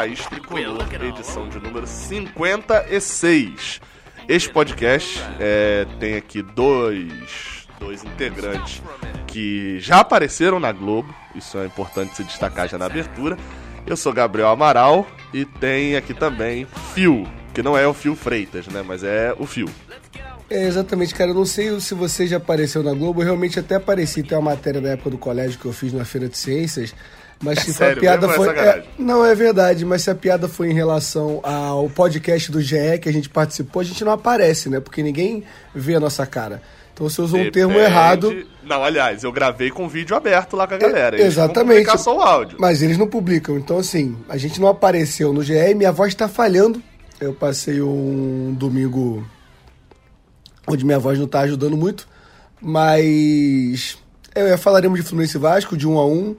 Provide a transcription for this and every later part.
Raiz Tricolor, edição de número 56. Este podcast é, tem aqui dois, dois integrantes que já apareceram na Globo, isso é importante se destacar já na abertura. Eu sou Gabriel Amaral e tem aqui também Fio, que não é o Fio Freitas, né, mas é o Fio. É, exatamente, cara. Eu não sei se você já apareceu na Globo. Eu realmente até apareci. Tem uma matéria da época do colégio que eu fiz na Feira de Ciências. Mas É se sério a piada? É foi. sacanagem. não, é verdade, mas se a piada foi em relação ao podcast do GE que a gente participou, a gente não aparece, né? Porque ninguém vê a nossa cara. Então você usou um termo Depende- errado, Não, aliás, eu gravei com vídeo aberto lá com a galera. Eles vão exatamente. publicar só o áudio. mas eles não publicam. Então, assim, a gente não apareceu no GE e minha voz tá falhando. Eu passei um domingo onde minha voz não tá ajudando muito. Mas. É, falaremos de Fluminense Vasco, de um a um.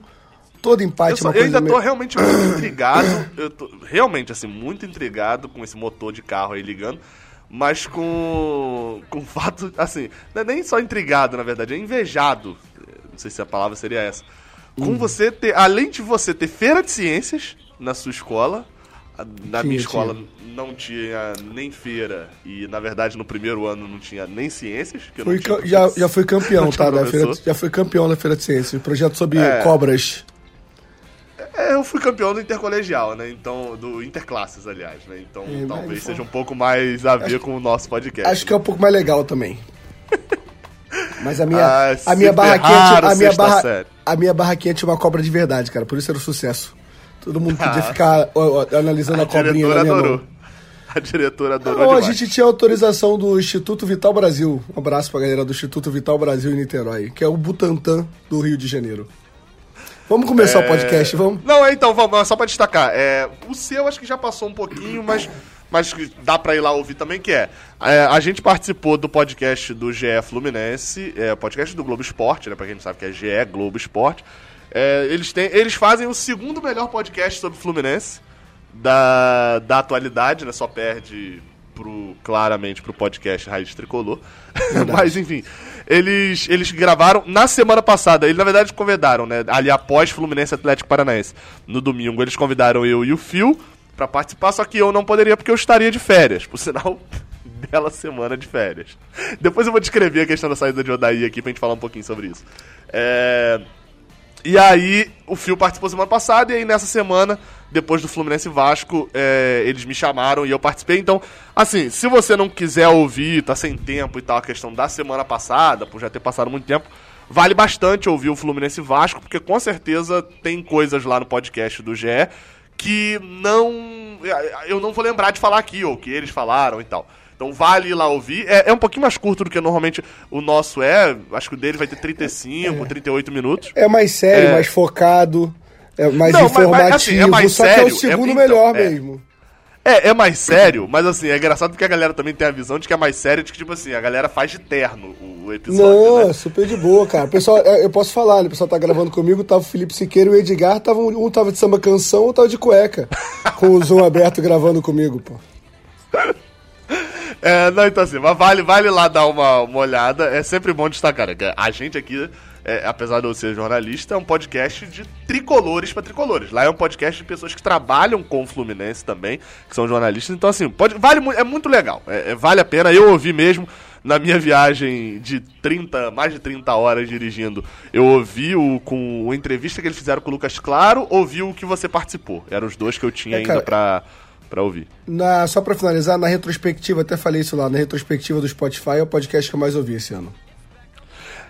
Todo empate Eu, é só- uma eu ainda tô meio- realmente muito intrigado. Eu tô realmente, assim, muito intrigado com esse motor de carro aí ligando. Mas com, com o fato, assim, não é nem só intrigado, na verdade, é invejado. Não sei se a palavra seria essa. Hum. Com você ter, além de você ter feira de ciências na sua escola, na Tinha, minha escola tinha. não tinha nem feira e, na verdade, no primeiro ano não tinha nem ciências. Fui tinha já, já fui campeão, tá? Da feira, já fui campeão da Feira de Ciências. Projeto sobre É. cobras. É, eu fui campeão do intercolegial, né? Então, do interclasses, aliás, né? Então, É, talvez mas- seja um pouco mais a ver com o nosso podcast. Acho que é um pouco mais legal também. Mas a minha, Ah, a minha ferraram, tinha- a minha barra, série. a minha barraquinha tinha uma cobra de verdade, cara. Por isso era um sucesso. Todo mundo podia Ah. ficar ó, ó, analisando a, a cobrinha diretora na minha adorou. mão. A diretora adorou Não, a gente tinha autorização do Instituto Vital Brasil. Um abraço pra galera do Instituto Vital Brasil em Niterói, que é o Butantan do Rio de Janeiro. Vamos começar o podcast, vamos? Não, é, então, vamos, só pra destacar. É, o seu acho que já passou um pouquinho, mas, mas dá pra ir lá ouvir também, que é, é, A gente participou do podcast do GE Fluminense, é, podcast do Globo Esporte, né? Pra quem não sabe que é GE Globo Esporte. É, eles, têm, eles fazem o segundo melhor podcast sobre Fluminense da, da atualidade, né? Só perde pro, claramente pro podcast Raiz Tricolor. Mas enfim, eles, eles gravaram na semana passada. Eles na verdade convidaram, né? Ali após Fluminense Atlético Paranaense. No domingo eles convidaram eu e o Fio pra participar, só que eu não poderia porque eu estaria de férias. Por sinal, bela semana de férias. Depois eu vou descrever a questão da saída de Odaí aqui pra gente falar um pouquinho sobre isso. É. E aí, o Fio participou semana passada, e aí nessa semana, depois do Fluminense Vasco, é, eles me chamaram e eu participei. Então, assim, se você não quiser ouvir, tá sem tempo e tal, a questão da semana passada, por já ter passado muito tempo, vale bastante ouvir o Fluminense Vasco, porque com certeza tem coisas lá no podcast do GE que não. Eu não vou lembrar de falar aqui, ou que eles falaram e tal. Então vale ir lá ouvir. É, é um pouquinho mais curto do que normalmente o nosso é. Acho que o dele vai ter 35, 38 minutos. É mais sério, É. mais focado, é mais Não, mas- mas, informativo, assim, é mais só que é sério, o segundo é- então, melhor é. mesmo. É, é mais sério, mas assim, é engraçado porque a galera também tem a visão de que é mais sério, de que, tipo assim, a galera faz de terno o, episódio, Não, né? super de boa, cara. O pessoal, é, eu posso falar, né? O pessoal tá gravando comigo, tava o Felipe Siqueira e o Edgar, tava, um tava de samba canção, outro tava de cueca. com o Zoom aberto gravando comigo, pô. É, não, então assim, mas vale, vale lá dar uma, uma olhada. É sempre bom destacar, né? A gente aqui, é, apesar de eu ser jornalista, é um podcast de tricolores pra tricolores. Lá é um podcast de pessoas que trabalham com o Fluminense também, que são jornalistas. Então, assim, pode, vale, é muito legal. É, é- vale a pena. Eu ouvi mesmo na minha viagem de 30, mais de 30 horas dirigindo. Eu ouvi o, com a entrevista que eles fizeram com o Lucas Claro, ouvi o que você participou. Eram os dois que eu tinha É, ainda cara, pra, pra ouvir. Na, só pra finalizar, na retrospectiva, até falei isso lá, na retrospectiva do Spotify é o podcast que eu mais ouvi esse ano.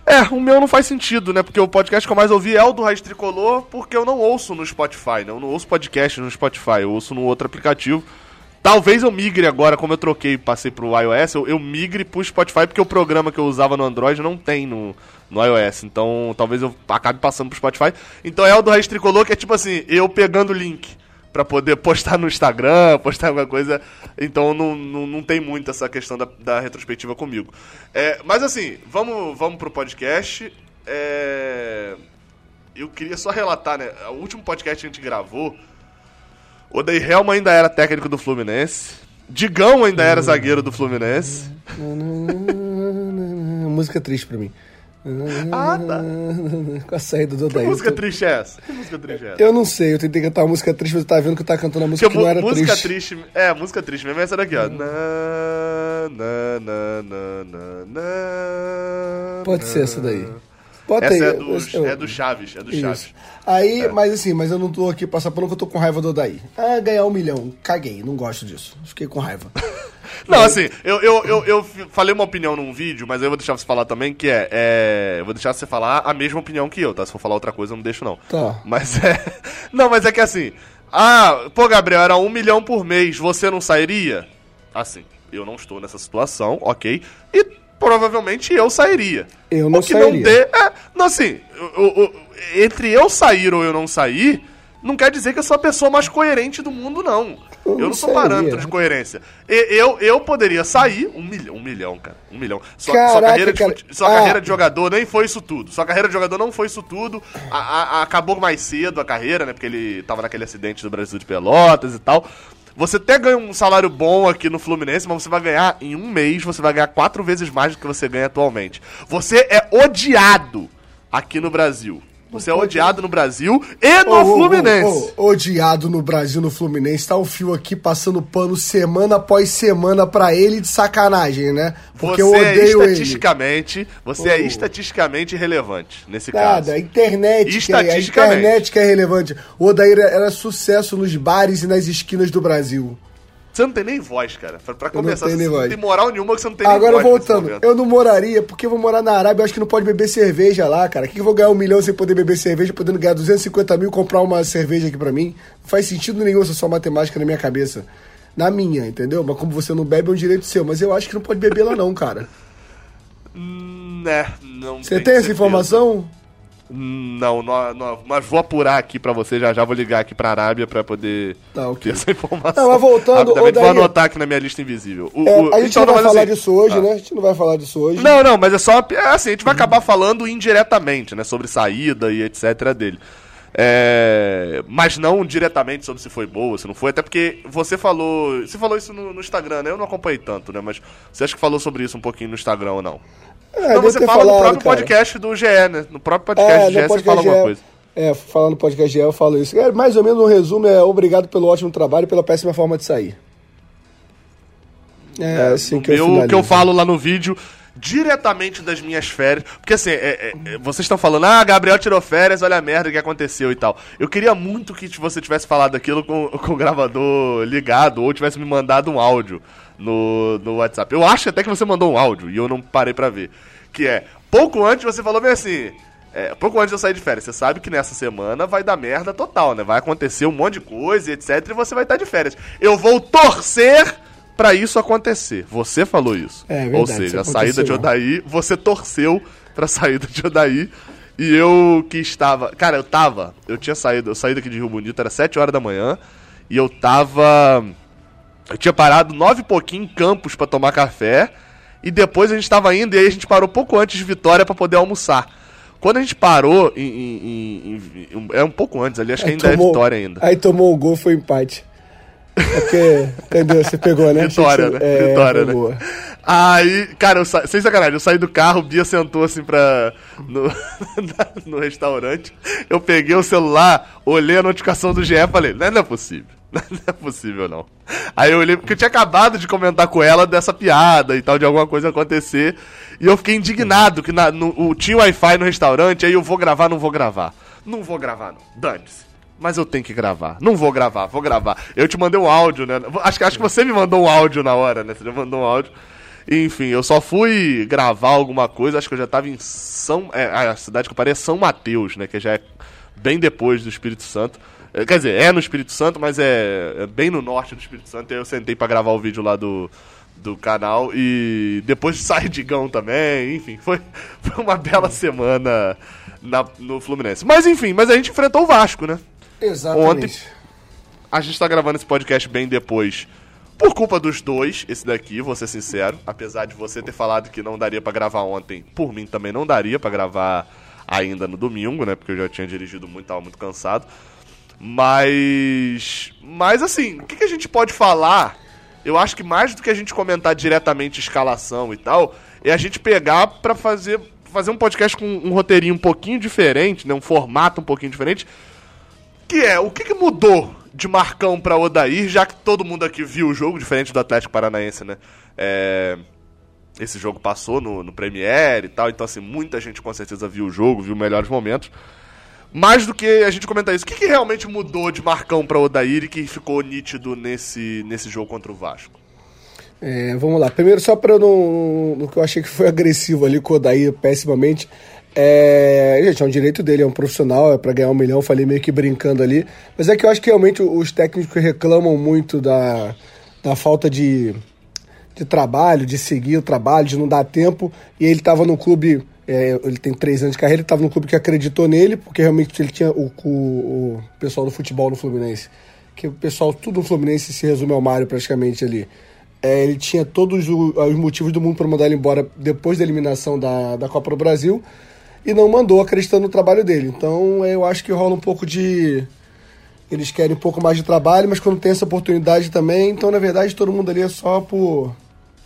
É, o meu não faz sentido, né? Porque o podcast que eu mais ouvi é o do Raiz Tricolor, porque eu não ouço no Spotify, né? Eu não ouço podcast no Spotify, eu ouço no outro aplicativo. Talvez eu migre agora, como eu troquei e passei pro iOS, eu, eu migre pro Spotify, porque o programa que eu usava no Android não tem no, no iOS. Então, talvez eu acabe passando pro Spotify. Então é o do Raiz Tricolor, que é tipo assim, eu pegando o link pra poder postar no Instagram, postar alguma coisa. Então não, não, não tem muito essa questão da, da retrospectiva comigo. É, mas assim, vamos, vamos pro podcast. É, eu queria só relatar, né? O último podcast que a gente gravou, o Day Helma ainda era técnico do Fluminense. Digão ainda era zagueiro do Fluminense. Música triste pra mim. Ah, tá. Com a saída do Que Odair. música triste é essa? Que música triste é essa? Eu não sei, eu tentei cantar uma música triste, mas eu tava vendo que eu tava cantando uma música Porque que não era música triste. triste. É, música triste mesmo é essa daqui, ó. Na, na, na, na, na, Pode ser essa daí. Bota Essa aí. é do, é do Chaves, é do Isso. Chaves. Aí, mas assim, mas eu não tô aqui passando pano que eu tô com raiva do Odair. Ah, ganhar um milhão. Caguei, não gosto disso. Fiquei com raiva. Não, assim, eu, eu, eu, eu falei uma opinião num vídeo, mas aí eu vou deixar você falar também, que é, é. Eu vou deixar você falar a mesma opinião que eu, tá? Se for falar outra coisa, eu não deixo, não. Tá. Mas é. Não, mas é que assim. Ah, pô, Gabriel, era um milhão por mês, você não sairia? Assim, eu não estou nessa situação, ok? E provavelmente eu sairia. Eu não o que sairia. não dê. É, não, assim, entre eu sair ou eu não sair, não quer dizer que eu sou a pessoa mais coerente do mundo, não. Eu não sou parâmetro de coerência. Eu, eu poderia sair, um milhão, um milhão, cara. Um milhão. Sua, sua Caraca, carreira, de, cara. sua Ah. carreira de jogador nem foi isso tudo. Sua carreira de jogador não foi isso tudo. A- a- a- acabou mais cedo a carreira, né? Porque ele tava naquele acidente do Brasil de Pelotas e tal. Você até ganha um salário bom aqui no Fluminense, mas você vai ganhar em um mês, você vai ganhar quatro vezes mais do que você ganha atualmente. Você é odiado aqui no Brasil. Você é odiado no Brasil e no ô, Fluminense. ô, ô, odiado no Brasil, no Fluminense. Tá o fio aqui passando pano semana após semana pra ele de sacanagem, né? Porque você eu odeio é ele. estatisticamente, você é Ô. estatisticamente irrelevante nesse caso. Nada, a internet, que é, a internet que é relevante. O Odair era sucesso nos bares e nas esquinas do Brasil. Você não tem nem voz, cara. Pra, começar, você nem não tem moral nenhuma que você não tem Agora nem voz nesse voltando, eu não moraria, porque eu vou morar na Arábia, eu acho que não pode beber cerveja lá, cara. O que que eu vou ganhar um milhão sem poder beber cerveja, podendo ganhar 250 mil e comprar uma cerveja aqui pra mim? Não faz sentido nenhum essa só matemática na minha cabeça. Na minha, entendeu? Mas como você não bebe, é um direito seu. Mas eu acho que não pode beber lá não, cara. Hum, é, não Você tenho tem essa certeza. informação? Não, não, não, mas vou apurar aqui pra você já já, vou ligar aqui pra Arábia pra poder Tá, ok. ter essa informação. Não, mas voltando, ô, vou Daí- anotar aqui na minha lista invisível. O- É, o- a gente então, não vai falar assim- disso hoje, Ah. né? A gente não vai falar disso hoje. Não, não, mas é só. É assim, a gente vai acabar falando indiretamente, né? Sobre saída e etc. dele. É, mas não diretamente sobre se foi boa, se não foi, até porque você falou. Você falou isso no, no Instagram, né? Eu não acompanhei tanto, né? Mas você acha que falou sobre isso um pouquinho no Instagram ou não? É, não, você fala no falado, próprio cara. podcast do GE, né? No próprio podcast É, do GE no você fala podcast alguma coisa. É, falando no podcast GE, eu falo isso. É, mais ou menos um resumo é obrigado pelo ótimo trabalho e pela péssima forma de sair. É, assim no que eu finalizo. que eu falo lá no vídeo, diretamente das minhas férias. Porque assim, é- é- é, vocês estão falando, ah, Gabriel tirou férias, olha a merda que aconteceu e tal. Eu queria muito que você tivesse falado aquilo com, com o gravador ligado, ou tivesse me mandado um áudio no, no WhatsApp. Eu acho até que você mandou um áudio e eu não parei pra ver. Que é, pouco antes você falou bem assim. é, pouco antes de eu sair de férias, você sabe que nessa semana vai dar merda total, né? Vai acontecer um monte de coisa etc. E você vai estar de férias. Eu vou torcer pra isso acontecer. Você falou isso. É, verdade, Ou seja, a saída de não. Odaí, você torceu pra saída de Odaí. E eu que estava. Cara, eu tava. Eu tinha saído. Eu saí daqui de Rio Bonito, era 7 horas da manhã. E eu tava. Eu tinha parado nove e pouquinho em Campos pra tomar café. E depois a gente tava indo e aí a gente parou pouco antes de Vitória pra poder almoçar. Quando a gente parou, em, em- em- é um pouco antes ali, acho que Aí ainda tomou- é Vitória ainda. Aí tomou o gol, foi empate. É porque, entendeu? Você pegou, né? Vitória, que né? É, Vitória, né? boa. Aí, cara, eu sa... sem sacanagem, eu saí do carro, o Bia sentou assim pra. No... no restaurante. Eu peguei o celular, olhei a notificação do GE e falei, não, não é possível. Não é possível, não. Aí eu olhei, porque eu tinha acabado de comentar com ela dessa piada e tal, de alguma coisa acontecer. E eu fiquei indignado que na, no, o, tinha Wi-Fi no restaurante, aí eu vou gravar, não vou gravar. Não vou gravar, não. Dane-se. Mas eu tenho que gravar. Não vou gravar, vou gravar. Eu te mandei um áudio, né? Acho, acho que você me mandou um áudio na hora, né? Você mandou um áudio. Enfim, eu só fui gravar alguma coisa, acho que eu já tava em São. é, a cidade que eu parei é São Mateus, né? Que já é bem depois do Espírito Santo. É, Quer dizer, é no Espírito Santo, mas é, é bem no norte do Espírito Santo. E aí eu sentei pra gravar o vídeo lá do, do canal. E depois sai Digão também. Enfim, foi, foi uma bela semana na- no Fluminense. Mas enfim, mas a gente enfrentou o Vasco, né? Exatamente. A gente tá gravando esse podcast bem depois. Por culpa dos dois, esse daqui, vou ser sincero. Apesar de você ter falado que não daria pra gravar ontem, por mim também não daria pra gravar ainda no domingo, né? Porque eu já tinha dirigido muito, tava muito cansado. Mas. Mas assim, o que, que a gente pode falar? Eu acho que mais do que a gente comentar diretamente escalação e tal, é a gente pegar pra fazer. fazer um podcast com um roteirinho um pouquinho diferente, né? Um formato um pouquinho diferente. Que é, o que, que mudou de Marcão para Odair, já que todo mundo aqui viu o jogo, diferente do Atlético Paranaense, né? É, esse jogo passou no, no Premiere e tal, então assim, muita gente com certeza viu o jogo, viu melhores momentos. Mais do que a gente comentar isso, o que, que realmente mudou de Marcão para Odair e que ficou nítido nesse, nesse jogo contra o Vasco? É, vamos lá. Primeiro, só para no, no que eu achei que foi agressivo ali com o Odair pessimamente. É, gente, é um direito dele, é um profissional, é para ganhar um milhão, falei meio que brincando ali. Mas é que eu acho que realmente os técnicos reclamam muito da, da falta de, de trabalho, de seguir o trabalho, de não dar tempo. E ele estava no clube, é, ele tem três anos de carreira, ele estava no clube que acreditou nele, porque realmente ele tinha o, o, o, pessoal do futebol no Fluminense. Que o pessoal, tudo no Fluminense se resume ao Mário praticamente ali. É, ele tinha todos os motivos do mundo para mandar ele embora depois da eliminação da, da Copa do Brasil e não mandou acreditando no trabalho dele. Então eu acho que rola um pouco de. Eles querem um pouco mais de trabalho, mas quando tem essa oportunidade também, então na verdade todo mundo ali é só por.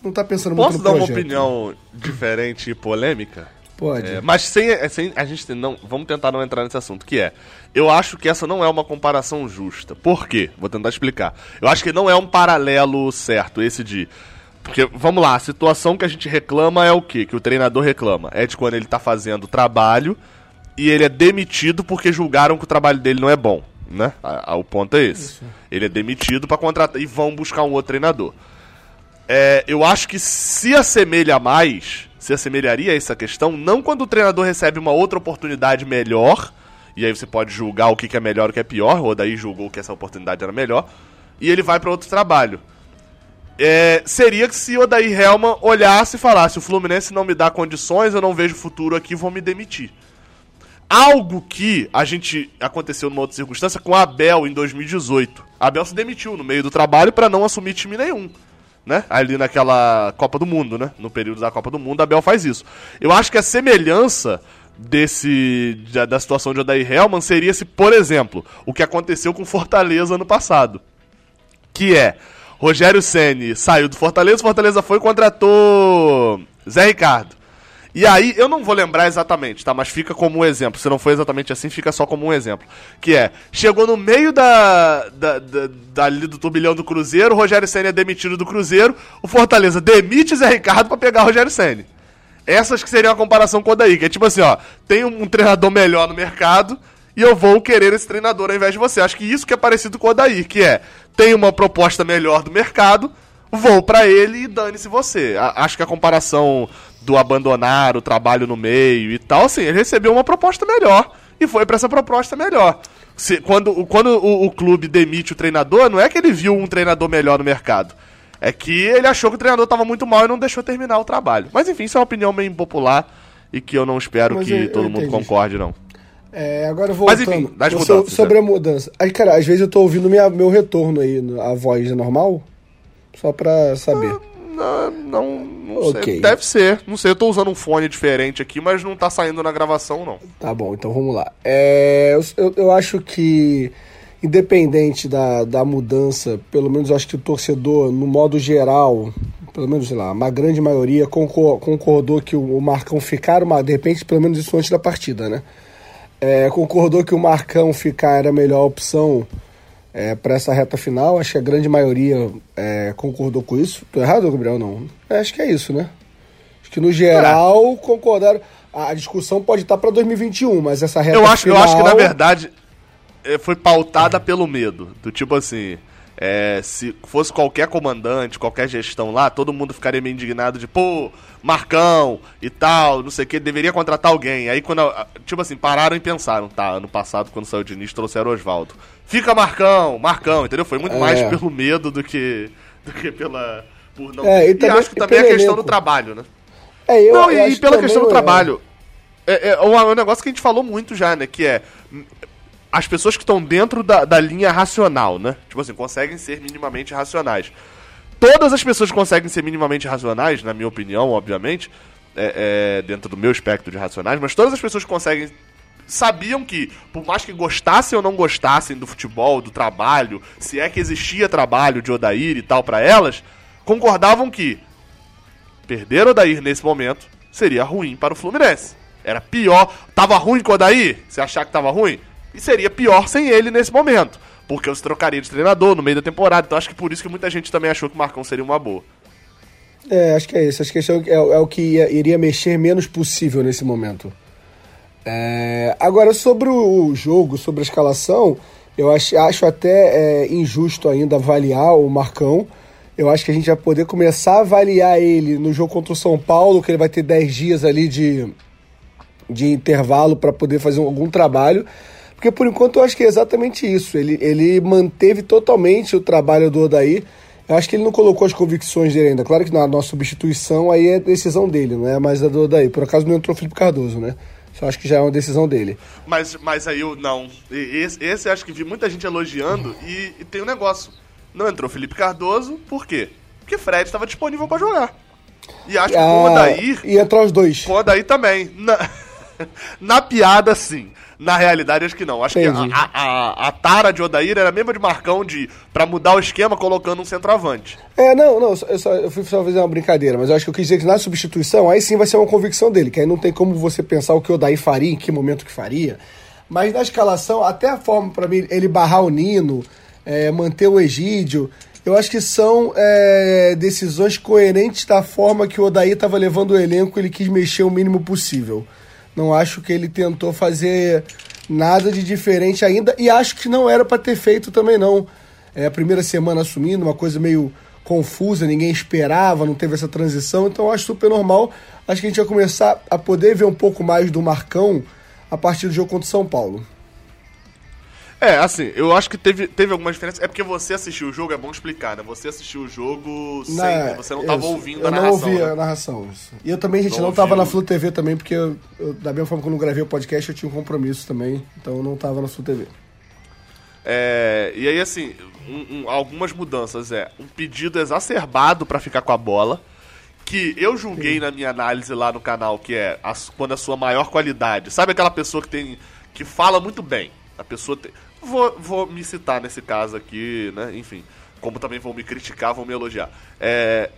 Não tá pensando Posso muito no projeto. Posso dar uma opinião diferente e polêmica? Pode. É, mas sem, é, sem a gente não. Vamos tentar não entrar nesse assunto, que é. Eu acho que essa não é uma comparação justa. Por quê? Vou tentar explicar. Eu acho que não é um paralelo certo, esse de porque, vamos lá, a situação que a gente reclama é o quê? Que o treinador reclama. É de quando ele tá fazendo trabalho e ele é demitido porque julgaram que o trabalho dele não é bom, né? A, a, o ponto é esse. Isso. Ele é demitido para contratar e vão buscar um outro treinador. É, eu acho que se assemelha mais, se assemelharia a essa questão, não quando o treinador recebe uma outra oportunidade melhor, e aí você pode julgar o que é melhor e o que é pior, ou daí julgou que essa oportunidade era melhor, e ele vai para outro trabalho é, seria que se o Odair Helman olhasse e falasse: o Fluminense não me dá condições, eu não vejo futuro aqui, vou me demitir. Algo que a gente aconteceu numa outra circunstância com Abel em 2018. A Abel se demitiu no meio do trabalho para não assumir time nenhum. Né? Ali naquela Copa do Mundo, né? No período da Copa do Mundo, Abel faz isso. Eu acho que a semelhança desse da, situação de Odair Helman seria se, por exemplo, o que aconteceu com Fortaleza no passado. Que é, Rogério Ceni saiu do Fortaleza, Fortaleza foi e contratou Zé Ricardo. E aí, eu não vou lembrar exatamente, tá? Mas fica como um exemplo. Se não foi exatamente assim, fica só como um exemplo. Que é, chegou no meio da, da, da, do turbilhão do Cruzeiro, o Rogério Senna é demitido do Cruzeiro, o Fortaleza demite Zé Ricardo para pegar o Rogério Senna. Essas que seriam a comparação com o daí, que é tipo assim, ó, tem um, um treinador melhor no mercado, e eu vou querer esse treinador ao invés de você. Acho que isso que é parecido com o Odair, que é, tem uma proposta melhor do mercado, vou para ele e dane-se você. A, acho que a comparação do abandonar o trabalho no meio e tal, assim, ele recebeu uma proposta melhor e foi para essa proposta melhor. Se, quando quando o, o, clube demite o treinador, não é que ele viu um treinador melhor no mercado. É que ele achou que o treinador estava muito mal e não deixou terminar o trabalho. Mas enfim, isso é uma opinião meio impopular e que eu não espero Mas que eu, todo eu mundo concorde, não. É, agora voltando. Mas enfim, das mudanças, sobre né? a mudança. Aí, cara, às vezes eu tô ouvindo minha, meu retorno aí, a voz é normal? Só pra saber. Ah, não, não okay. sei. Deve ser. Não sei, eu tô usando um fone diferente aqui, mas não tá saindo na gravação, não. Tá bom, então vamos lá. É, eu, eu acho que, independente da, da mudança, pelo menos eu acho que o torcedor, no modo geral, pelo menos, sei lá, uma grande maioria concordou que o Marcão ficar, uma, de repente, pelo menos isso antes da partida, né? é, concordou que o Marcão ficar era a melhor opção é, para essa reta final. Acho que a grande maioria é, concordou com isso. Tô errado, Gabriel? Não. É, acho que é isso, né? Acho que no geral é. concordaram. A discussão pode estar para 2021, mas essa reta eu acho, final... Eu acho que, na verdade, é, foi pautada pelo medo. Do tipo assim... É, se fosse qualquer comandante, qualquer gestão lá, todo mundo ficaria meio indignado de, pô, Marcão e tal, não sei o que, deveria contratar alguém. Aí quando, tipo assim, pararam e pensaram, tá, ano passado, quando saiu o Diniz, trouxeram o Oswaldo. Fica Marcão, Marcão, entendeu? Foi muito é. mais pelo medo do que, do que pela. Por não... É, e, também, e acho que também é a questão do trabalho, né? É, eu, não, eu e, e pela questão do é. trabalho. É, é, um negócio que a gente falou muito já, né? Que é as pessoas que estão dentro da, da linha racional, né? Tipo assim, conseguem ser minimamente racionais. Todas as pessoas conseguem ser minimamente racionais, na minha opinião, obviamente, é, é, dentro do meu espectro de racionais, mas todas as pessoas conseguem sabiam que, por mais que gostassem ou não gostassem do futebol, do trabalho, se é que existia trabalho de Odair e tal para elas, concordavam que perder Odair nesse momento seria ruim para o Fluminense. Era pior. Tava ruim com o Odaí? Você achar que tava ruim? E seria pior sem ele nesse momento. Porque eu se trocaria de treinador no meio da temporada. Então acho que por isso que muita gente também achou que o Marcão seria uma boa. É, acho que é isso. Acho que esse é, o- é o- é que ia- iria mexer menos possível nesse momento. É, agora, sobre o jogo, sobre a escalação, eu acho, acho até é, injusto ainda avaliar o Marcão. Eu acho que a gente vai poder começar a avaliar ele no jogo contra o São Paulo, que ele vai ter 10 dias ali de, de intervalo para poder fazer algum trabalho. Porque por enquanto eu acho que é exatamente isso. Ele, ele manteve totalmente o trabalho do Odaí. Eu acho que ele não colocou as convicções dele ainda. Claro que na nossa substituição aí é decisão dele, não é mais a do Odaí. Por acaso não entrou o Felipe Cardoso, né? Só acho que já é uma decisão dele. Mas, mas aí eu não. Esse, esse eu acho que vi muita gente elogiando e, e tem um negócio. Não entrou Felipe Cardoso, por quê? Porque Fred estava disponível pra jogar. E acho que com o Ah, Odair. e entrar os dois. O Odair também. Na, na piada, sim. Na realidade, acho que não. Acho Entendi. que a, a, a, tara de Odair era a mesma de Marcão de pra mudar o esquema colocando um centroavante. É, não, não, eu, só, eu fui só fazer uma brincadeira, mas eu acho que eu quis dizer que na substituição, aí sim vai ser uma convicção dele, que aí não tem como você pensar o que o Daí faria, em que momento que faria. Mas na escalação, até a forma pra mim, ele barrar o Nino, é, manter o Egídio, eu acho que são é, decisões coerentes da forma que o Odaí estava levando o elenco, ele quis mexer o mínimo possível. Não acho que ele tentou fazer nada de diferente ainda, e acho que não era para ter feito também não. É a primeira semana assumindo, uma coisa meio confusa, ninguém esperava, não teve essa transição, então acho super normal. Acho que a gente vai começar a poder ver um pouco mais do Marcão a partir do jogo contra o São Paulo. É, assim, eu acho que teve, teve alguma diferença. É porque você assistiu o jogo, é bom explicar, né? Você assistiu o jogo sem. né? Você não tava isso. ouvindo eu a narração. não ouvi né? a narração. Isso. E eu também, gente, Não não, tava ouviu. na Flu TV também, porque eu, eu, da mesma forma que eu não gravei o podcast, eu tinha um compromisso também, então eu não tava na Flu TV. É, e aí, assim, um- um- algumas mudanças. É um pedido exacerbado pra ficar com a bola. Que eu julguei na minha análise lá no canal, que é a quando a sua maior qualidade. Sabe aquela pessoa que tem. que fala muito bem? A pessoa tem. Vou, vou me citar nesse caso aqui, né? Enfim. Como também vão me criticar, vão me elogiar. É,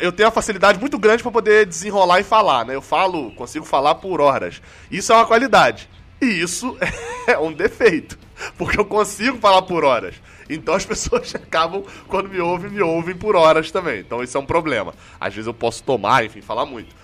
eu tenho uma facilidade muito grande pra poder desenrolar e falar, né? Eu falo, consigo falar por horas. Isso é uma qualidade. E isso é um defeito. Porque eu consigo falar por horas. Então as pessoas acabam, quando me ouvem, me ouvem por horas também. Então isso é um problema. Às vezes eu posso tomar, enfim, falar muito.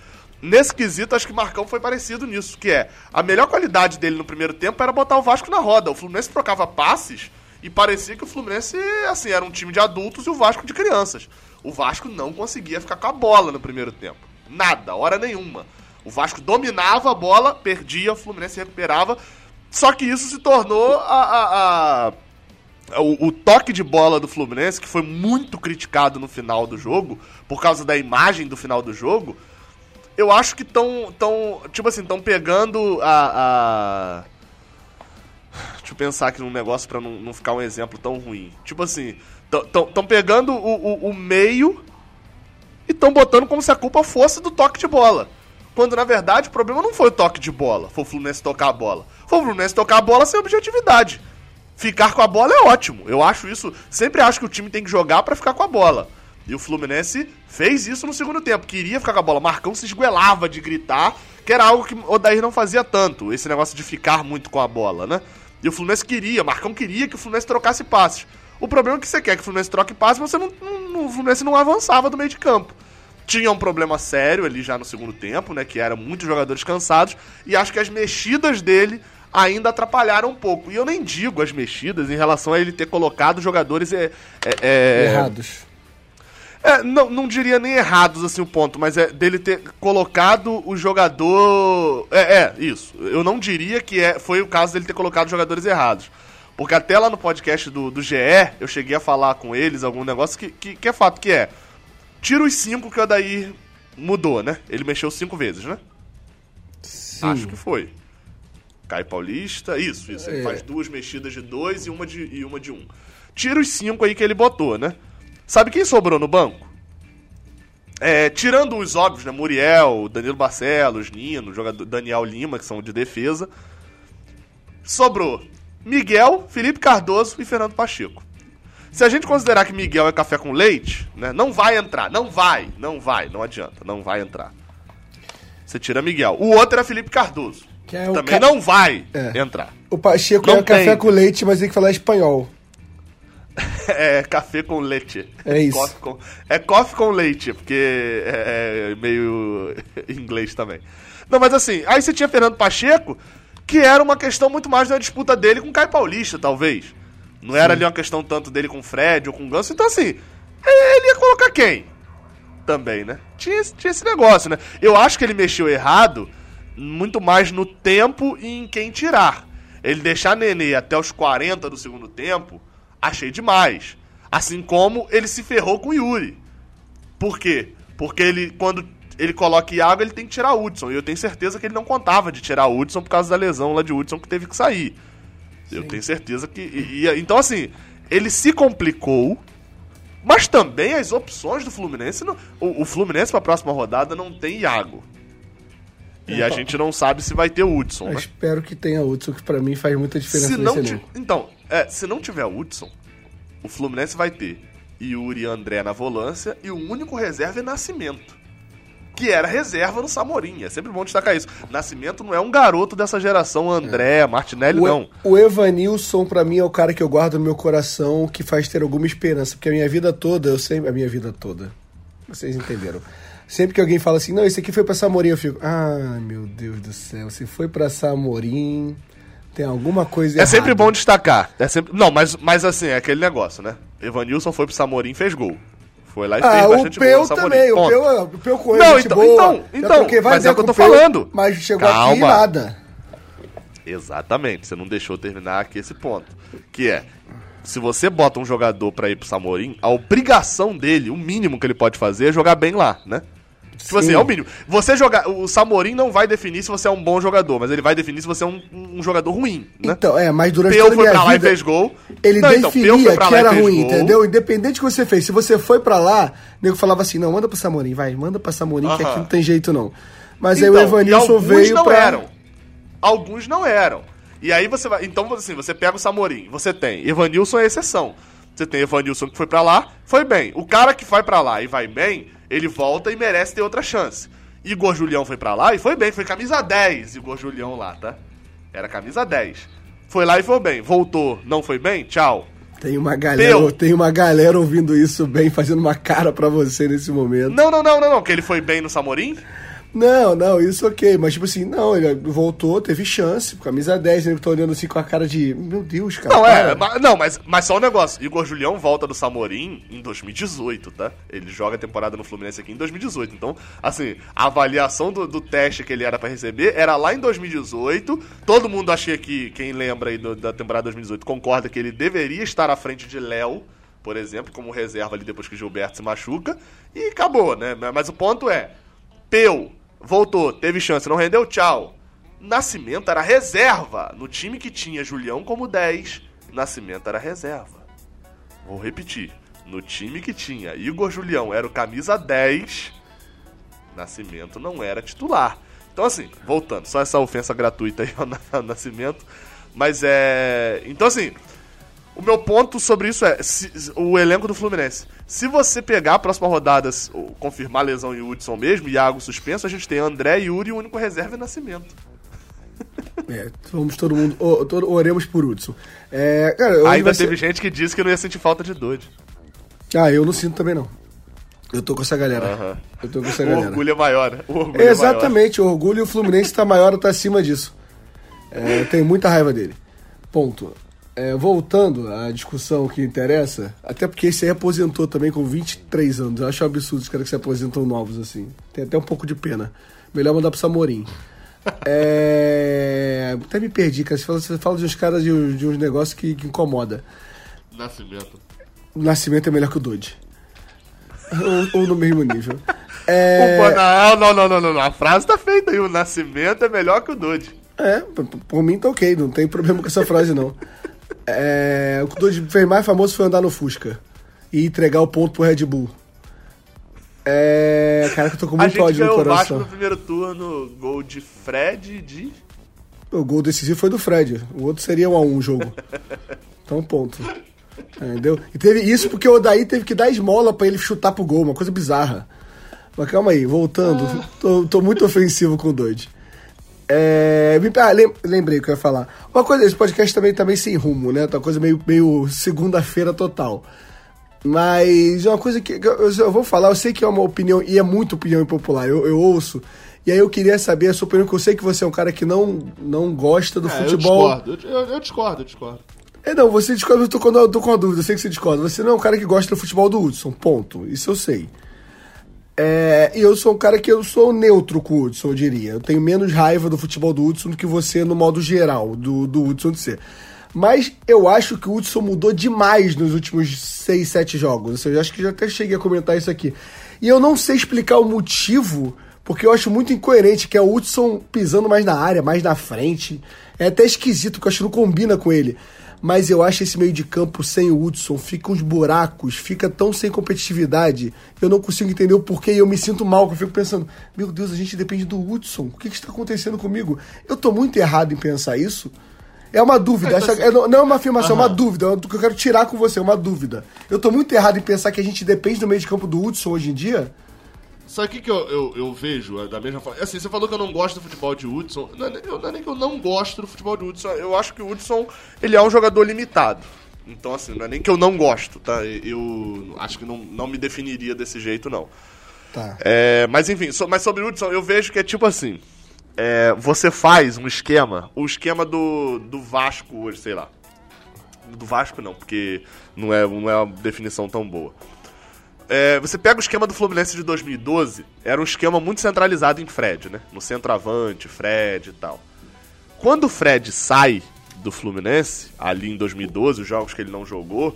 Nesse quesito, acho que Marcão foi parecido nisso, que é a melhor qualidade dele no primeiro tempo era botar o Vasco na roda. O Fluminense trocava passes e parecia que o Fluminense, assim, era um time de adultos e o Vasco de crianças. O Vasco não conseguia ficar com a bola no primeiro tempo. Nada, hora nenhuma. O Vasco dominava a bola, perdia, o Fluminense recuperava. Só que isso se tornou a- a- a, o, o toque de bola do Fluminense, que foi muito criticado no final do jogo, por causa da imagem do final do jogo, eu acho que estão, tão, tipo assim, estão pegando a, a... Deixa eu pensar aqui num negócio pra não, não ficar um exemplo tão ruim. Tipo assim, estão pegando o, o, o meio e estão botando como se a culpa fosse do toque de bola. Quando na verdade o problema não foi o toque de bola, foi o Fluminense tocar a bola. Foi o Fluminense tocar a bola sem objetividade. Ficar com a bola é ótimo. Eu acho isso. Sempre acho que o time tem que jogar pra ficar com a bola. E o Fluminense fez isso no segundo tempo. Queria ficar com a bola. Marcão se esguelava de gritar, que era algo que o Odair não fazia tanto. Esse negócio de ficar muito com a bola, né? E o Fluminense queria, Marcão queria que o Fluminense trocasse passes. O problema é que você quer que o Fluminense troque passes, mas você não, não- o Fluminense não avançava do meio de campo. Tinha um problema sério ali já no segundo tempo, né? Que eram muitos jogadores cansados. E acho que as mexidas dele ainda atrapalharam um pouco. E eu nem digo as mexidas em relação a ele ter colocado jogadores é, é- é- Errados. É, não, não diria nem errados assim o ponto, mas é dele ter colocado o jogador. É, é, isso. Eu não diria que é, foi o caso dele ter colocado jogadores errados. Porque até lá no podcast do, do GE, eu cheguei a falar com eles algum negócio que, que, que é fato, que é. Tira os cinco que o Odair mudou, né? Ele mexeu cinco vezes, né? Sim. Acho que foi. Caio Paulista, isso, isso. Ele É. faz duas mexidas de dois e uma de, e uma de um. Tira os cinco aí que ele botou, né? Sabe quem sobrou no banco? É, tirando os óbvios, né? Muriel, Danilo Barcelos, Nino, jogador Daniel Lima, que são de defesa. Sobrou Miguel, Felipe Cardoso e Fernando Pacheco. Se a gente considerar que Miguel é café com leite, né? Não vai entrar, não vai, não vai, não adianta, não vai entrar. Você tira Miguel. O outro era Felipe Cardoso. Que é o Também ca- não vai É. entrar. O Pacheco Não é café tem. com leite, mas tem que falar espanhol. É café com leite. É isso. Coffee com- é coffee com leite, porque é, é meio inglês também. Não, mas assim, aí você tinha Fernando Pacheco, que era uma questão muito mais da disputa dele com o Caio Paulista, talvez. Não era ali uma questão tanto dele com o Fred ou com o Ganso. Então, assim, ele ia colocar quem? Também, né? Tinha, tinha esse negócio, né? Eu acho que ele mexeu errado muito mais no tempo e em quem tirar. Ele deixar Nenê até os 40 do segundo tempo, achei demais. Assim como ele se ferrou com o Yuri. Por quê? Porque ele, quando ele coloca Iago, ele tem que tirar o Hudson. E eu tenho certeza que ele não contava de tirar o Hudson por causa da lesão lá de Hudson que teve que sair. Eu tenho certeza que. e- e- então, assim, ele se complicou. Mas também as opções do Fluminense. não- o, o Fluminense pra próxima rodada não tem Iago. E a gente não sabe se vai ter o Hudson, né? espero que tenha Hudson, que pra mim faz muita diferença Se não ti-. Então, é, se não tiver o Hudson, o Fluminense vai ter Yuri e André na volância e o único reserva é Nascimento. Que era reserva no Samorim. É sempre bom destacar isso. Nascimento não é um garoto dessa geração, André, Martinelli, O, não. o Evanilson, pra mim, é o cara que eu guardo no meu coração, que faz ter alguma esperança. Porque a minha vida toda, eu sempre. A minha vida toda. Vocês entenderam. Sempre que alguém fala assim, não, esse aqui foi pra Samorim, eu fico, ah, meu Deus do céu, se foi pra Samorim, tem alguma coisa É errada. sempre bom destacar. É sempre... Não, mas, mas assim, é aquele negócio, né? Evanilson foi pro Samorim e fez gol. Foi lá e fez Ah, o bastante gol Peu no Samorim. também, o. Peu, o Peu correu Não, então- boa. então- então, porque vai mas é o que eu tô Peu, falando. Mas chegou aqui Calma. e nada. Exatamente, você não deixou terminar aqui esse ponto. Que é, se você bota um jogador pra ir pro Samorim, a obrigação dele, o mínimo que ele pode fazer é jogar bem lá, né? Tipo assim, Sim. é o mínimo. Você jogar. O Samorim não vai definir se você é um bom jogador, mas ele vai definir se você é um, um jogador ruim, né? Então, é, mas durante Peu toda foi pra lá e fez gol. ele Não, então, definia pra que era ruim, gol. entendeu? Independente do que você fez. Se você foi pra lá, o nego falava assim, não, manda pro Samorim, vai, manda pra Samorim, que Aham. aqui não tem jeito não. Mas aí Então, o e Evanilson alguns veio não pra... eram. Alguns não eram. E aí você vai. Então, assim, você pega o Samorim, você tem. Evanilson é exceção. Você tem Evanilson que foi pra lá, foi bem. O cara que vai pra lá e vai bem, ele volta e merece ter outra chance. Igor Julião foi pra lá e foi bem, foi camisa 10, Igor Julião lá, tá? Era camisa 10. Foi lá e foi bem. Voltou, não foi bem? Tchau. Tem uma galera, tem uma galera ouvindo isso bem, fazendo uma cara pra você nesse momento. Não, não, não, não, não, que ele foi bem no Samorim? Não, não, isso ok, mas tipo assim, não, ele voltou, teve chance, camisa 10, ele tá olhando assim com a cara de, meu Deus, cara. Não, é, para. ma- não, mas, mas só um negócio. Igor Julião volta do Samorim em 2018, tá? Ele joga a temporada no Fluminense aqui em 2018. Então, assim, a avaliação do, do teste que ele era pra receber era lá em 2018. Todo mundo achei que, quem lembra aí do- da temporada 2018, concorda que ele deveria estar à frente de Léo, por exemplo, como reserva ali depois que Gilberto se machuca. E acabou, né? Mas o ponto é, Peu voltou, teve chance, não rendeu, tchau. Nascimento era reserva. No time que tinha Julião como 10, Nascimento era reserva. Vou repetir. No time que tinha Igor Julião era o camisa 10, Nascimento não era titular. Então, assim, voltando, só essa ofensa gratuita aí ao Na- ao Nascimento. Mas é. Então, assim, o meu ponto sobre isso é se- o elenco do Fluminense. Se você pegar a próxima rodada, confirmar lesão em Hudson mesmo, Iago suspenso, a gente tem André, Yuri e o único reserva é Nascimento. É, vamos todo mundo, o- todo- oremos por Hudson. É, cara, Ainda vai ser- teve gente que disse que não ia sentir falta de Dodge. Ah, eu não sinto também não. Eu tô com essa galera. Aham. Eu tô com essa O galera. orgulho é maior, né? O orgulho é maior. Exatamente, o orgulho e o Fluminense tá maior, tá acima disso. É, eu tenho muita raiva dele. Ponto. É, voltando à discussão que interessa, até porque esse aí aposentou também com 23 anos. Eu acho um absurdo os caras que se aposentam novos assim. Tem até um pouco de pena. Melhor mandar pro Samorim. É... Até me perdi, cara. Você fala, você fala de uns caras de, uns- de uns negócios que, que incomoda. Nascimento. O Nascimento é melhor que o Dodge. ou, ou no mesmo nível. É... O não, não, não, não, não. A frase tá feita aí. O Nascimento é melhor que o Dodge. É, por mim tá ok, não tem problema com essa frase não. É, o que o fez mais famoso foi andar no Fusca e entregar o ponto pro Red Bull. É, cara, que eu tô com muito ódio no ganhou o Vasco coração. no primeiro turno. Gol de Fred e de... O gol decisivo foi do Fred, o outro seria um a um o jogo. Então, ponto. É, Entendeu? E teve isso porque o Odaí teve que dar esmola pra ele chutar pro gol, uma coisa bizarra. Mas calma aí, voltando. Ah. Tô, tô, muito ofensivo com o Doide. É, ah, lembrei o que eu ia falar. Uma coisa, esse podcast também meio sem rumo, né? Tá uma coisa meio, meio segunda-feira total. Mas é uma coisa que eu, eu, vou falar, eu sei que é uma opinião, e é muito opinião impopular, eu, eu ouço. E aí eu queria saber a sua opinião, que eu sei que você é um cara que não, não gosta do é, futebol. Eu discordo, eu, eu, discordo, eu discordo. É, não, você discorda, eu tô com, eu tô com a dúvida, eu sei que você discorda. Você não é um cara que gosta do futebol do Hudson, ponto. Isso eu sei. É, e eu sou um cara que eu sou neutro com o Hudson, eu diria. Eu tenho menos raiva do futebol do Hudson do que você no modo geral, do, do Hudson de ser. Mas eu acho que o Hudson mudou demais nos últimos 6, 7 jogos. Eu acho que já até cheguei a comentar isso aqui. E eu não sei explicar o motivo, porque eu acho muito incoerente que é o Hudson pisando mais na área, mais na frente. É até esquisito, porque eu acho que não combina com ele mas eu acho esse meio de campo sem o Hudson, fica uns buracos, fica tão sem competitividade, eu não consigo entender o porquê e eu me sinto mal, eu fico pensando, meu Deus, a gente depende do Hudson, o que, que está acontecendo comigo? Eu estou muito errado em pensar isso? É uma dúvida, essa, é, não é uma afirmação, uhum. é uma dúvida, é que eu quero tirar com você, é uma dúvida. Eu estou muito errado em pensar que a gente depende do meio de campo do Hudson hoje em dia? Sabe o que, que eu, eu, eu, vejo é, da mesma forma? Assim, você falou que eu não gosto do futebol de Hudson. Não é, eu, não é nem que eu não gosto do futebol de Hudson. Eu acho que o Hudson ele é um jogador limitado. Então, assim, não é nem que eu não gosto, tá? Eu acho que não, não me definiria desse jeito, não. Tá. É, mas enfim, so, mas sobre o Hudson, eu vejo que é tipo assim. É, você faz um esquema, o esquema do, do Vasco hoje, sei lá. Do Vasco não, porque não é, não é uma definição tão boa. É, você pega o esquema do Fluminense de 2012, era um esquema muito centralizado em Fred, né? No centroavante, Fred e tal. Quando o Fred sai do Fluminense, ali em 2012, os jogos que ele não jogou,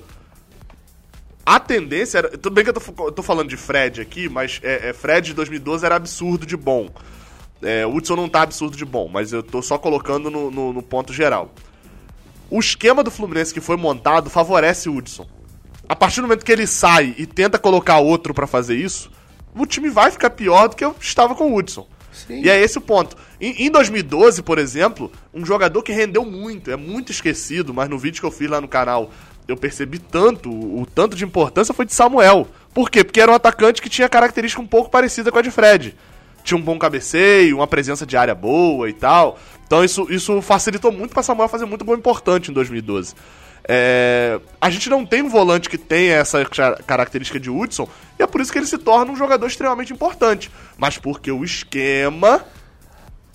a tendência era. Tudo bem que eu tô, tô falando de Fred aqui, mas é, é, Fred de 2012 era absurdo de bom. É, Hudson não tá absurdo de bom, mas eu tô só colocando no, no, no ponto geral. O esquema do Fluminense que foi montado favorece o Hudson a partir do momento que ele sai e tenta colocar outro para fazer isso, o time vai ficar pior do que eu estava com o Hudson. Sim. E é esse o ponto. Em, em, 2012, por exemplo, um jogador que rendeu muito, é muito esquecido, mas no vídeo que eu fiz lá no canal eu percebi tanto, o, o tanto de importância foi de Samuel. Por quê? Porque era um atacante que tinha característica um pouco parecida com a de Fred. Tinha um bom cabeceio, uma presença de área boa e tal. Então isso, isso facilitou muito para Samuel fazer muito gol importante em 2012. É, a gente não tem um volante que tenha essa característica de Hudson, e é por isso que ele se torna um jogador extremamente importante. Mas porque o esquema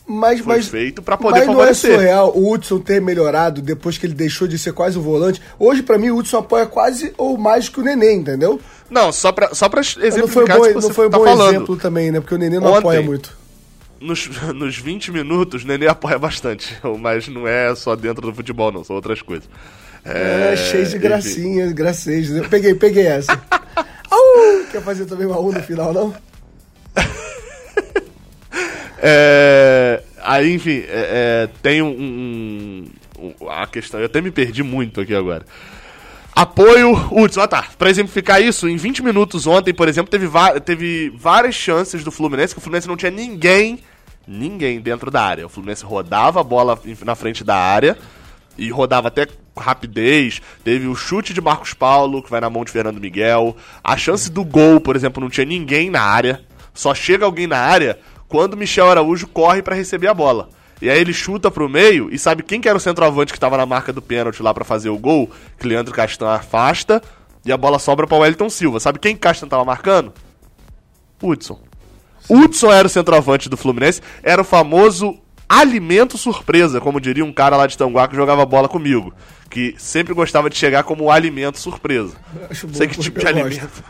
mas, foi mas, feito para poder mas favorecer. não é surreal o Hudson ter melhorado depois que ele deixou de ser quase o volante. Hoje, para mim, o Hudson apoia quase ou mais que o Nenê, entendeu? Não, só pra, só pra exemplificar não foi bom, não foi tá bom falando. exemplo também, né? Porque o Nenê não Ontem, apoia muito. Nos, nos 20 minutos, o Nenê apoia bastante. Mas não é só dentro do futebol, não. São outras coisas. É, é cheio de gracinhas, gracejos. Eu peguei, peguei essa. Au! Quer fazer também uma U no final, não? é, aí, enfim, é, é, tem um, um, um, A questão. Eu até me perdi muito aqui agora. Apoio Hudson. Ah, tá. Pra exemplificar isso, em 20 minutos ontem, por exemplo, teve, teve várias chances do Fluminense, que o Fluminense não tinha ninguém, ninguém dentro da área. O Fluminense rodava a bola na frente da área e rodava até rapidez. Teve o chute de Marcos Paulo, que vai na mão de Fernando Miguel. A chance do gol, por exemplo, não tinha ninguém na área. Só chega alguém na área quando Michel Araújo corre para receber a bola. E aí ele chuta pro meio e sabe quem que era o centroavante que tava na marca do pênalti lá para fazer o gol? Que Leandro Castan afasta e a bola sobra para Wellington Silva. Sabe quem Castan tava marcando? Hudson. Hudson era o centroavante do Fluminense, era o famoso alimento surpresa, como diria um cara lá de Tanguá que jogava bola comigo. Que sempre gostava de chegar como alimento surpresa. Bom, Sei que tipo de alimento. Gosto.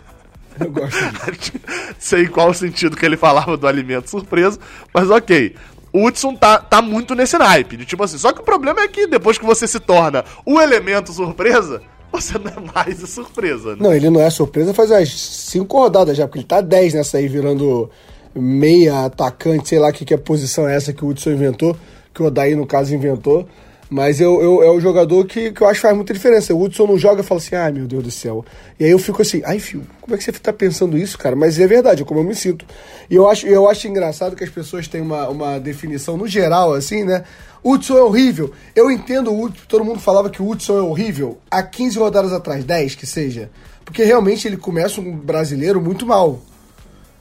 Eu gosto. Sei qual o sentido que ele falava do alimento surpresa, mas ok. O Hudson tá, tá muito nesse naipe. De tipo assim, só que o problema é que depois que você se torna o elemento surpresa, você não é mais a surpresa, né? Não, ele não é surpresa faz as cinco rodadas já, porque ele tá 10 nessa aí, virando meia, atacante, sei lá que, que é a posição essa que o Hudson inventou, que o Odaí, no caso, inventou. Mas eu, eu, é o jogador que, que eu acho que faz muita diferença. O Hudson não joga e fala assim, ai meu Deus do céu. E aí eu fico assim, ai filho, como é que você tá pensando isso, cara? Mas é verdade, é como eu me sinto. E eu acho, eu acho engraçado que as pessoas têm uma, uma definição no geral, assim, né? Hudson é horrível. Eu entendo o Hudson, todo mundo falava que o Hudson é horrível há 15 rodadas atrás, 10 que seja. Porque realmente ele começa um brasileiro muito mal.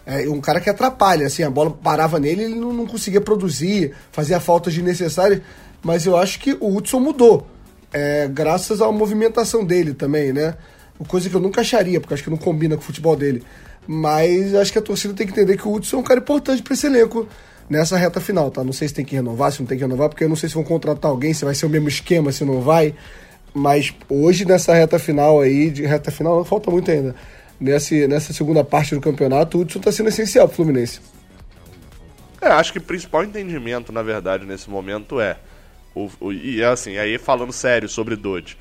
É um cara que atrapalha, assim, a bola parava nele, ele não, não conseguia produzir, fazia faltas desnecessárias, mas eu acho que o Hudson mudou, é, graças à movimentação dele também, né? Coisa que eu nunca acharia, porque acho que não combina com o futebol dele. Mas acho que a torcida tem que entender que o Hudson é um cara importante para esse elenco nessa reta final, tá? Não sei se tem que renovar, se não tem que renovar, porque eu não sei se vão contratar alguém, se vai ser o mesmo esquema, se não vai. Mas hoje, nessa reta final aí, de reta final, falta muito ainda. Nesse, nessa segunda parte do campeonato, o Hudson está sendo essencial pro Fluminense. É, acho que o principal entendimento, na verdade, nesse momento é. O, o, e é assim, aí falando sério sobre Dodge.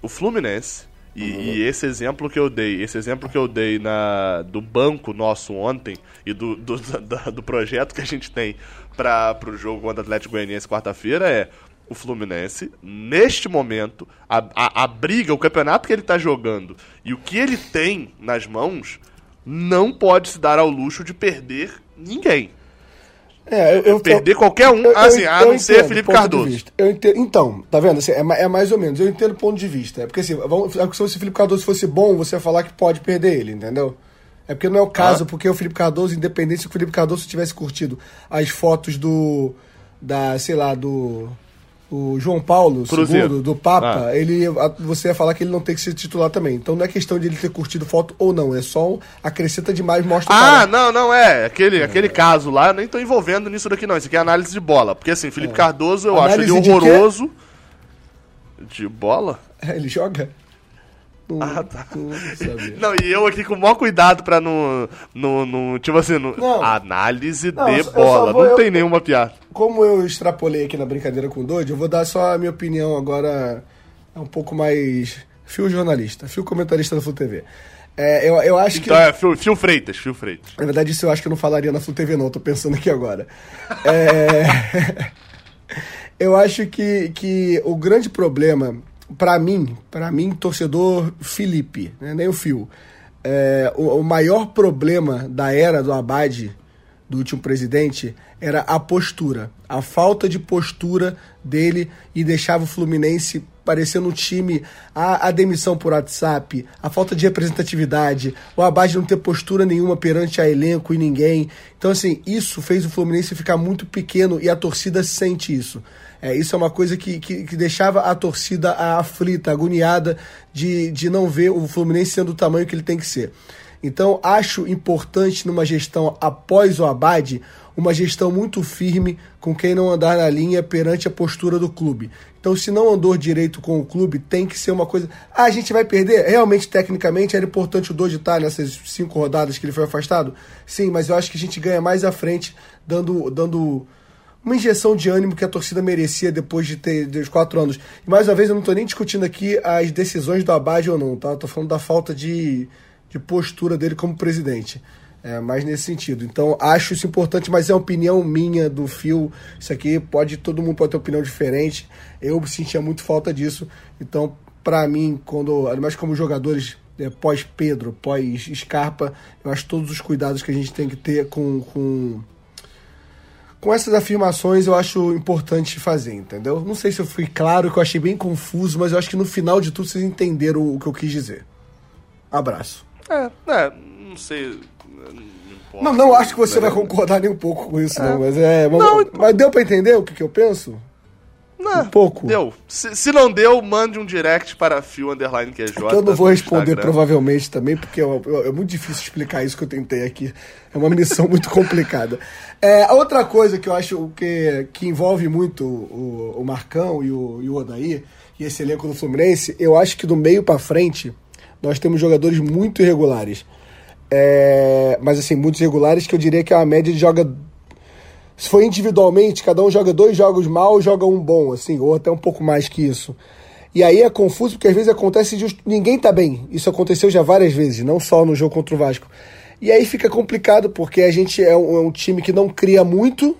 O Fluminense, e, uhum. e, esse exemplo que eu dei, esse exemplo que eu dei na, do banco nosso ontem e do, do, do, do projeto que a gente tem para o jogo contra o Atlético Goianiense quarta-feira é o Fluminense, neste momento, a, a, a, briga, o campeonato que ele está jogando e o que ele tem nas mãos, não pode se dar ao luxo de perder ninguém. É, eu, eu perder eu, qualquer um, eu, assim, a não ser Felipe Cardoso. Entendo, então, tá vendo? Assim, é, é, mais ou menos. Eu entendo o ponto de vista. É porque assim, vamos, é se o Felipe Cardoso fosse bom, você ia falar que pode perder ele, entendeu? É porque não é o caso, ah. porque o Felipe Cardoso, independente se o Felipe Cardoso tivesse curtido as fotos do. Da, sei lá, do o João Paulo II, do Papa, ah. ele, você ia falar que ele não tem que ser titular também. Então não é questão de ele ter curtido foto ou não, é só acrescenta demais, mostra Ah, não, não, é. Aquele, é. aquele caso lá, eu nem tô envolvendo nisso daqui não. Isso aqui é análise de bola. Porque assim, Felipe é. Cardoso eu análise acho ele horroroso. De, de bola? É, ele joga? Não, ah, tá. Não, não, e eu aqui com o maior cuidado pra não. não, não tipo assim, não, não. análise de bola. Vou, não eu, tem nenhuma piada. Como eu extrapolei aqui na brincadeira com o Doide, eu vou dar só a minha opinião agora. É um pouco mais. Fio jornalista, fio comentarista da Flu TV. É, eu, eu acho então que. é, Fio, Fio Freitas, Fio Freitas. Na verdade, isso eu acho que eu não falaria na Flu TV, não, tô pensando aqui agora. é... eu acho que, que o grande problema para mim, para mim, torcedor Felipe, né, nem o Fio, é, o, o, maior problema da era do Abade, do último presidente, era a postura, a falta de postura dele e deixava o Fluminense parecendo um time, a, a demissão por WhatsApp, a falta de representatividade, o Abade não ter postura nenhuma perante a elenco e ninguém. Então, assim, isso fez o Fluminense ficar muito pequeno e a torcida sente isso. É, isso é uma coisa que, que, que, deixava a torcida aflita, agoniada de, de não ver o Fluminense sendo do tamanho que ele tem que ser. Então, acho importante numa gestão após o Abade, uma gestão muito firme com quem não andar na linha perante a postura do clube. Então, se não andou direito com o clube, tem que ser uma coisa. Ah, a gente vai perder? Realmente, tecnicamente, era importante o Doide estar nessas cinco rodadas que ele foi afastado? Sim, mas eu acho que a gente ganha mais à frente, dando, dando uma injeção de ânimo que a torcida merecia depois de ter dos quatro anos. E mais uma vez, eu não estou nem discutindo aqui as decisões do Abade ou não, tá? Estou falando da falta de, de postura dele como presidente. É, mais nesse sentido. Então, acho isso importante, mas é uma opinião minha do Fio. Isso aqui pode, todo mundo pode ter opinião diferente. Eu sentia muito falta disso. Então, para mim, quando, mais como jogadores é, pós-Pedro, pós-Scarpa, eu acho todos os cuidados que a gente tem que ter com, com com essas afirmações eu acho importante fazer, entendeu? Não sei se eu fui claro, que eu achei bem confuso, mas eu acho que no final de tudo vocês entenderam o que eu quis dizer. Abraço. É, é não sei. Não, não, não acho que você né? vai concordar nem um pouco com isso, é. não, mas é. Mas, não, então... mas deu pra entender o que, que eu penso? Não, um pouco. Deu. Se, se, não deu, mande um direct para fio underline QJ. É, é eu não vou responder Instagram. provavelmente também, porque é, é, muito difícil explicar isso que eu tentei aqui. É uma missão muito complicada. É, outra coisa que eu acho que, que envolve muito o, o Marcão e o, e o Odair, e esse elenco do Fluminense, eu acho que do meio para frente nós temos jogadores muito irregulares. É, mas assim, muitos irregulares que eu diria que é uma média de joga se for individualmente, cada um joga dois jogos mal, joga um bom, assim, ou até um pouco mais que isso. E aí é confuso porque às vezes acontece de ninguém tá bem. Isso aconteceu já várias vezes, não só no jogo contra o Vasco. E aí fica complicado porque a gente é um, é um time que não cria muito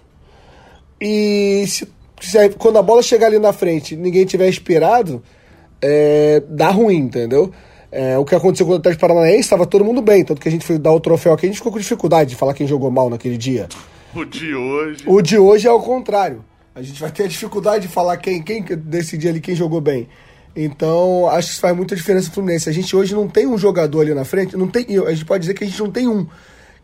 e se, se, quando a bola chegar ali na frente ninguém tiver esperado, é, dá ruim, entendeu? É, o que aconteceu com o Atlético Paranaense, estava todo mundo bem, tanto que a gente foi dar o troféu aqui, a gente ficou com dificuldade de falar quem jogou mal naquele dia. O de hoje. O de hoje é o contrário. A gente vai ter a dificuldade de falar quem, quem decidir ali quem jogou bem. Então, acho que isso faz muita diferença no Fluminense. A gente hoje não tem um jogador ali na frente, não tem, a gente pode dizer que a gente não tem um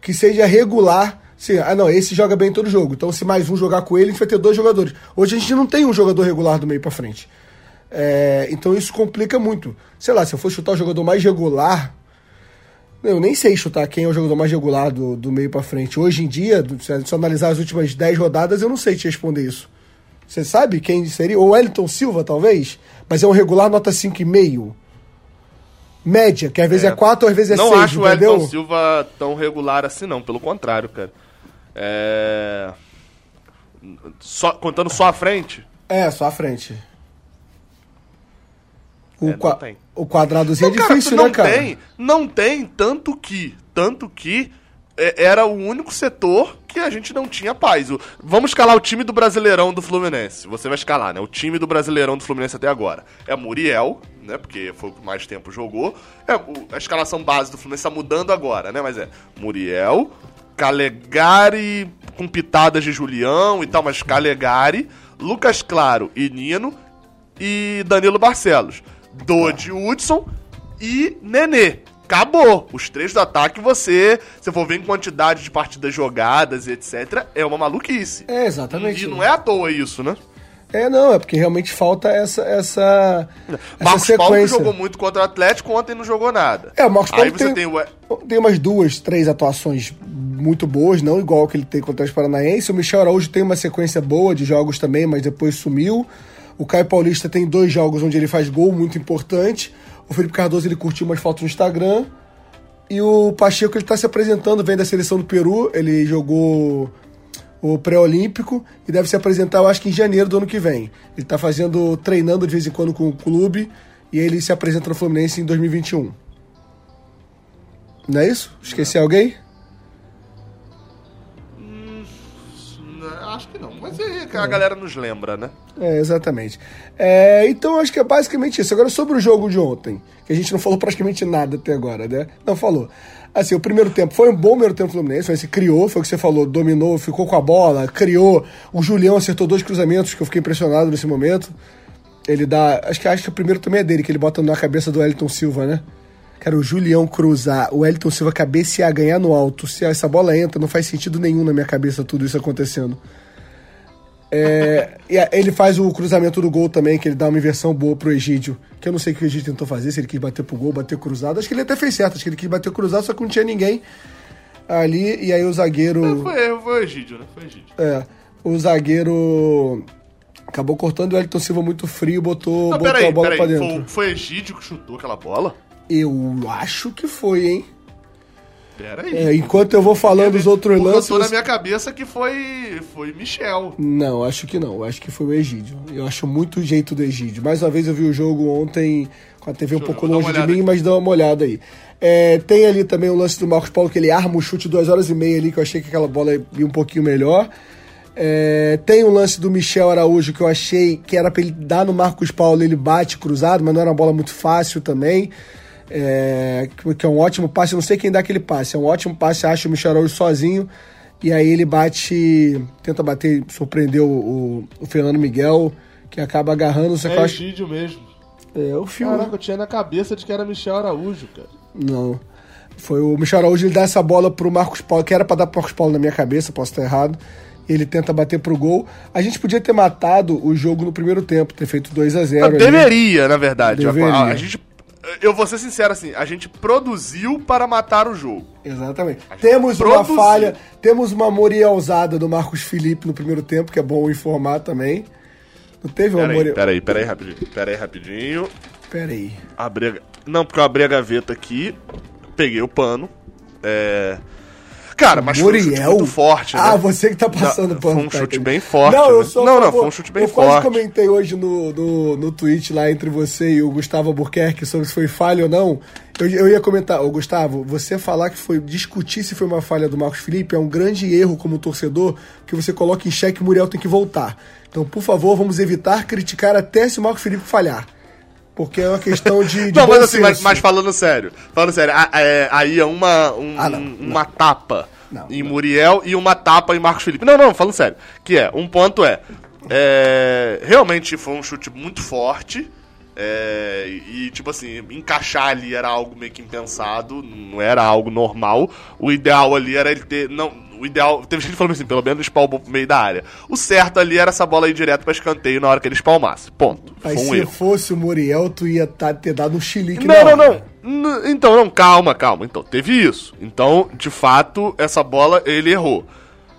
que seja regular. Sim, ah, não, esse joga bem todo jogo. Então, se mais um jogar com ele, a gente vai ter dois jogadores. Hoje a gente não tem um jogador regular do meio para frente. É, então isso complica muito. Sei lá, se eu for chutar o jogador mais regular, eu nem sei chutar quem é o jogador mais regular do, do meio para frente. Hoje em dia, se eu analisar as últimas 10 rodadas, eu não sei te responder isso. Você sabe quem seria? O Wellington Silva, talvez? Mas é um regular nota 5,5. Média, que às vezes é, é 4, às vezes é 6, Não acho entendeu? o Wellington Silva tão regular assim, não. Pelo contrário, cara. É... Só, contando só a frente? É, só a frente. O, é, qua o quadradozinho não, é difícil, cara, né, cara? Tem, não tem, tanto que, tanto que é, era o único setor que a gente não tinha paz. O, vamos escalar o time do Brasileirão do Fluminense. Você vai escalar, né? O time do Brasileirão do Fluminense até agora. É Muriel, né? Porque foi o que mais tempo jogou. É, o, a escalação base do Fluminense tá mudando agora, né? Mas é Muriel, Calegari com pitadas de Julião e tal, mas Calegari, Lucas Claro e Nino e Danilo Barcelos. Dodi Hudson e Nenê. Acabou. Os três do ataque, você, se for ver em quantidade de partidas jogadas e etc., é uma maluquice. É, exatamente. E não é à toa isso, né? É, não, é porque realmente falta essa essa, Marcos essa Paulo jogou muito contra o Atlético, ontem não jogou nada. É, o Marcos Paulo tem, tem, o... tem umas duas, três atuações muito boas, não igual que ele tem contra o Paranaense. O Michel Araújo tem uma sequência boa de jogos também, mas depois sumiu. O Caio Paulista tem dois jogos onde ele faz gol muito importante. O Felipe Cardoso ele curtiu umas fotos no Instagram. E o Pacheco ele está se apresentando, vem da seleção do Peru. Ele jogou o pré-olímpico e deve se apresentar, eu acho que em janeiro do ano que vem. Ele está fazendo, treinando de vez em quando com o clube e ele se apresenta no Fluminense em 2021. Não é isso? Esqueci Não. alguém? Mas é, a galera nos lembra, né? É, exatamente. É, então acho que é basicamente isso. Agora sobre o jogo de ontem, que a gente não falou praticamente nada até agora, né? Não falou. Assim, o primeiro tempo foi um bom primeiro tempo do Fluminense, se criou, foi o que você falou, dominou, ficou com a bola, criou. O Julião acertou dois cruzamentos que eu fiquei impressionado nesse momento. Ele dá. Acho que acho que o primeiro também é dele, que ele bota na cabeça do Elton Silva, né? Cara, o Julião cruzar, o Elton Silva cabecear, ganhar no alto, se essa bola entra, não faz sentido nenhum na minha cabeça tudo isso acontecendo. É, e ele faz o cruzamento do gol também, que ele dá uma inversão boa pro Egídio. Que eu não sei o que o Egídio tentou fazer, se ele quis bater pro gol, bater cruzado. Acho que ele até fez certo, acho que ele quis bater cruzado, só que não tinha ninguém ali. E aí o zagueiro. É, foi, foi o Egídio, né? Foi o Egídio. É. O zagueiro acabou cortando o Elton Silva muito frio, botou, não, botou aí, a bola pra dentro. Foi, foi Egídio que chutou aquela bola? Eu acho que foi, hein? Pera aí. É, enquanto eu vou falando os outros lances. Eu tô na minha cabeça que foi foi Michel. Não, acho que não. Acho que foi o Egídio. Eu acho muito o jeito do Egídio. Mais uma vez eu vi o jogo ontem com a TV Deixa um pouco longe de mim, aqui. mas dá uma olhada aí. É, tem ali também o lance do Marcos Paulo, que ele arma o chute duas horas e meia ali, que eu achei que aquela bola ia um pouquinho melhor. É, tem o lance do Michel Araújo, que eu achei que era pra ele dar no Marcos Paulo, ele bate cruzado, mas não era uma bola muito fácil também é, que é um ótimo passe, não sei quem dá aquele passe, é um ótimo passe, acha o Michel Araújo sozinho, e aí ele bate, tenta bater, surpreendeu o, o Fernando Miguel, que acaba agarrando, só é Egídio mesmo. É, o filme. Caraca, eu tinha na cabeça de que era Michel Araújo, cara. Não. Foi o Michel Araújo, ele dá essa bola pro Marcos Paulo, que era pra dar pro Marcos Paulo na minha cabeça, posso estar errado. Ele tenta bater pro gol. A gente podia ter matado o jogo no primeiro tempo, ter feito 2 a 0 Deveria, na verdade. Deveria. A, a gente eu vou ser sincero assim, a gente produziu para matar o jogo. Exatamente. Temos produziu. uma falha, temos uma morielzada do Marcos Felipe no primeiro tempo, que é bom informar também. Não teve uma Moriel... Peraí, peraí, rapidinho. Peraí, rapidinho. Peraí. Abri Não, porque eu abri a gaveta aqui, peguei o pano, é... Cara, mas Muriel? foi um chute muito forte, né? Ah, você que tá passando pano. Foi um chute bem forte. Não, eu né? sou, não, não, foi um chute bem eu forte. Eu quase comentei hoje no, no, no tweet lá entre você e o Gustavo Albuquerque sobre se foi falha ou não. Eu, eu ia comentar, ô Gustavo, você falar que foi discutir se foi uma falha do Marcos Felipe é um grande erro como torcedor, que você coloca em xeque que o Muriel tem que voltar. Então, por favor, vamos evitar criticar até se o Marcos Felipe falhar. Porque é uma questão de. de não, mas assim, mas, mas, falando sério. Falando sério, a, é, aí é uma, um, ah, não, uma não. tapa não, em. Muriel e uma tapa em Marcos Felipe. Não, não, falando sério. Que é, um ponto é. é realmente foi um chute muito forte. É, e, tipo assim, encaixar ali era algo meio que impensado, não era algo normal. O ideal ali era ele ter. Não, o ideal. Teve gente falando assim, pelo menos espalmou pro meio da área. O certo ali era essa bola ir direto pra escanteio na hora que ele espalmasse. Ponto. Aí Foi um se erro. fosse o Muriel, tu ia tá, ter dado um chilique Não, não, não. N- Então, não, calma, calma. Então, teve isso. Então, de fato, essa bola ele errou.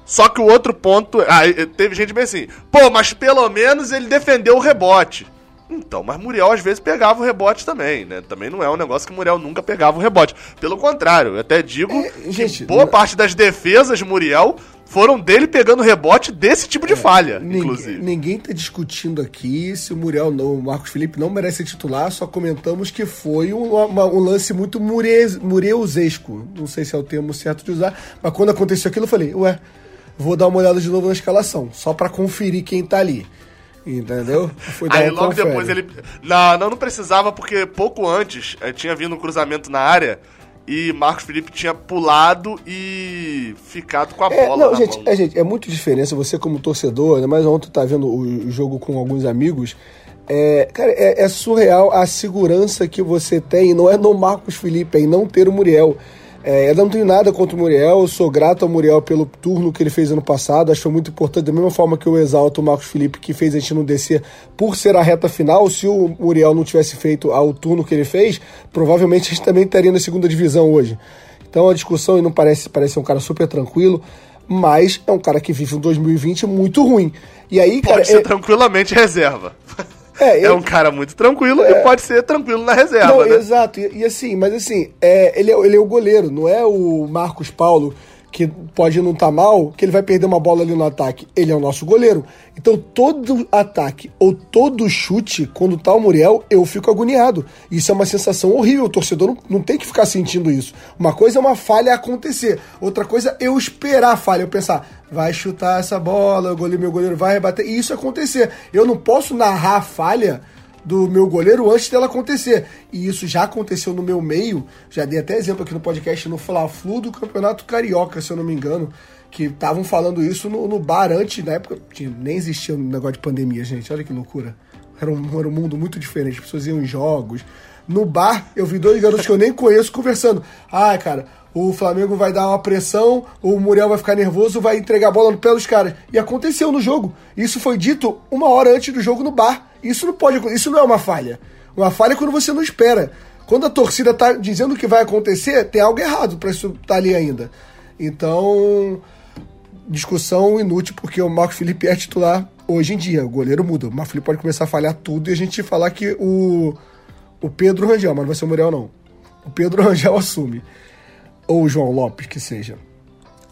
Só que o outro ponto. Aí teve gente bem assim, pô, mas pelo menos ele defendeu o rebote. Então, mas Muriel às vezes pegava o rebote também, né? Também não é um negócio que Muriel nunca pegava o rebote. Pelo contrário, eu até digo É, que gente, boa não- parte das defesas de Muriel foram dele pegando rebote desse tipo de falha, Ninguém, inclusive. ninguém tá discutindo aqui se o Muriel não, o Marcos Felipe não merece ser titular, só comentamos que foi um, uma- um lance muito mure, mureusesco. Não sei se é o termo certo de usar, mas quando aconteceu aquilo eu falei, ué, vou dar uma olhada de novo na escalação, só pra conferir quem tá ali. Entendeu? Foi Aí logo confere. depois ele. Não, não, não precisava, porque pouco antes eh, tinha vindo um cruzamento na área e Marcos Felipe tinha pulado e ficado com a É, bola não, gente, mão. é, gente, é muito diferença você como torcedor, ainda mais ontem tá vendo o jogo com alguns amigos. É, cara, é, é surreal a segurança que você tem, não é no Marcos Felipe, é em não ter o Muriel. É, eu não tenho nada contra o Muriel, eu sou grato ao Muriel pelo turno que ele fez ano passado, acho que foi muito importante, da mesma forma que eu exalto o Marcos Felipe, que fez a gente não descer por ser a reta final. Se o Muriel não tivesse feito ao turno que ele fez, provavelmente a gente também estaria na segunda divisão hoje. Então a discussão e não parece, parece ser um cara super tranquilo, mas é um cara que vive um 2020 muito ruim. E aí, cara. Pode ser é- tranquilamente reserva. É, É, eu- um cara muito tranquilo e pode ser tranquilo na reserva, Não, né? exato. E, e assim, mas assim, é, ele, é, ele é o goleiro, não é o Marcos Paulo que pode não estar mal, que ele vai perder uma bola ali no ataque. Ele é o nosso goleiro. Então, todo ataque ou todo chute, quando tá o Muriel, eu fico agoniado. Isso é uma sensação horrível. O torcedor não, não tem que ficar sentindo isso. Uma coisa é uma falha acontecer. Outra coisa é eu esperar a falha. Eu pensar, vai chutar essa bola, o goleiro, meu goleiro vai rebater. E isso acontecer. Eu não posso narrar a falha do meu goleiro antes dela acontecer. E isso já aconteceu no meu meio. Já dei até exemplo aqui no podcast no Fla-Flu do Campeonato Carioca, se eu não me engano. Que estavam falando isso no, no bar antes, na época nem existia um negócio de pandemia, gente. Olha que loucura. Era um, era um mundo muito diferente. As pessoas iam em jogos. No bar, eu vi dois garotos que eu nem conheço conversando. Ah, cara, o Flamengo vai dar uma pressão, o Muriel vai ficar nervoso, vai entregar a bola no pé dos caras. E aconteceu no jogo. Isso foi dito uma hora antes do jogo no bar. Isso não pode isso não é uma falha. Uma falha é quando você não espera. Quando a torcida tá dizendo que vai acontecer, tem algo errado para isso estar ali ainda. Então, discussão inútil, porque o Marco Felipe é titular hoje em dia. O goleiro muda. O Marco Felipe pode começar a falhar tudo e a gente falar que o, o Pedro Rangel, mas não vai ser o Muriel, não. O Pedro Rangel assume. Ou o João Lopes, que seja.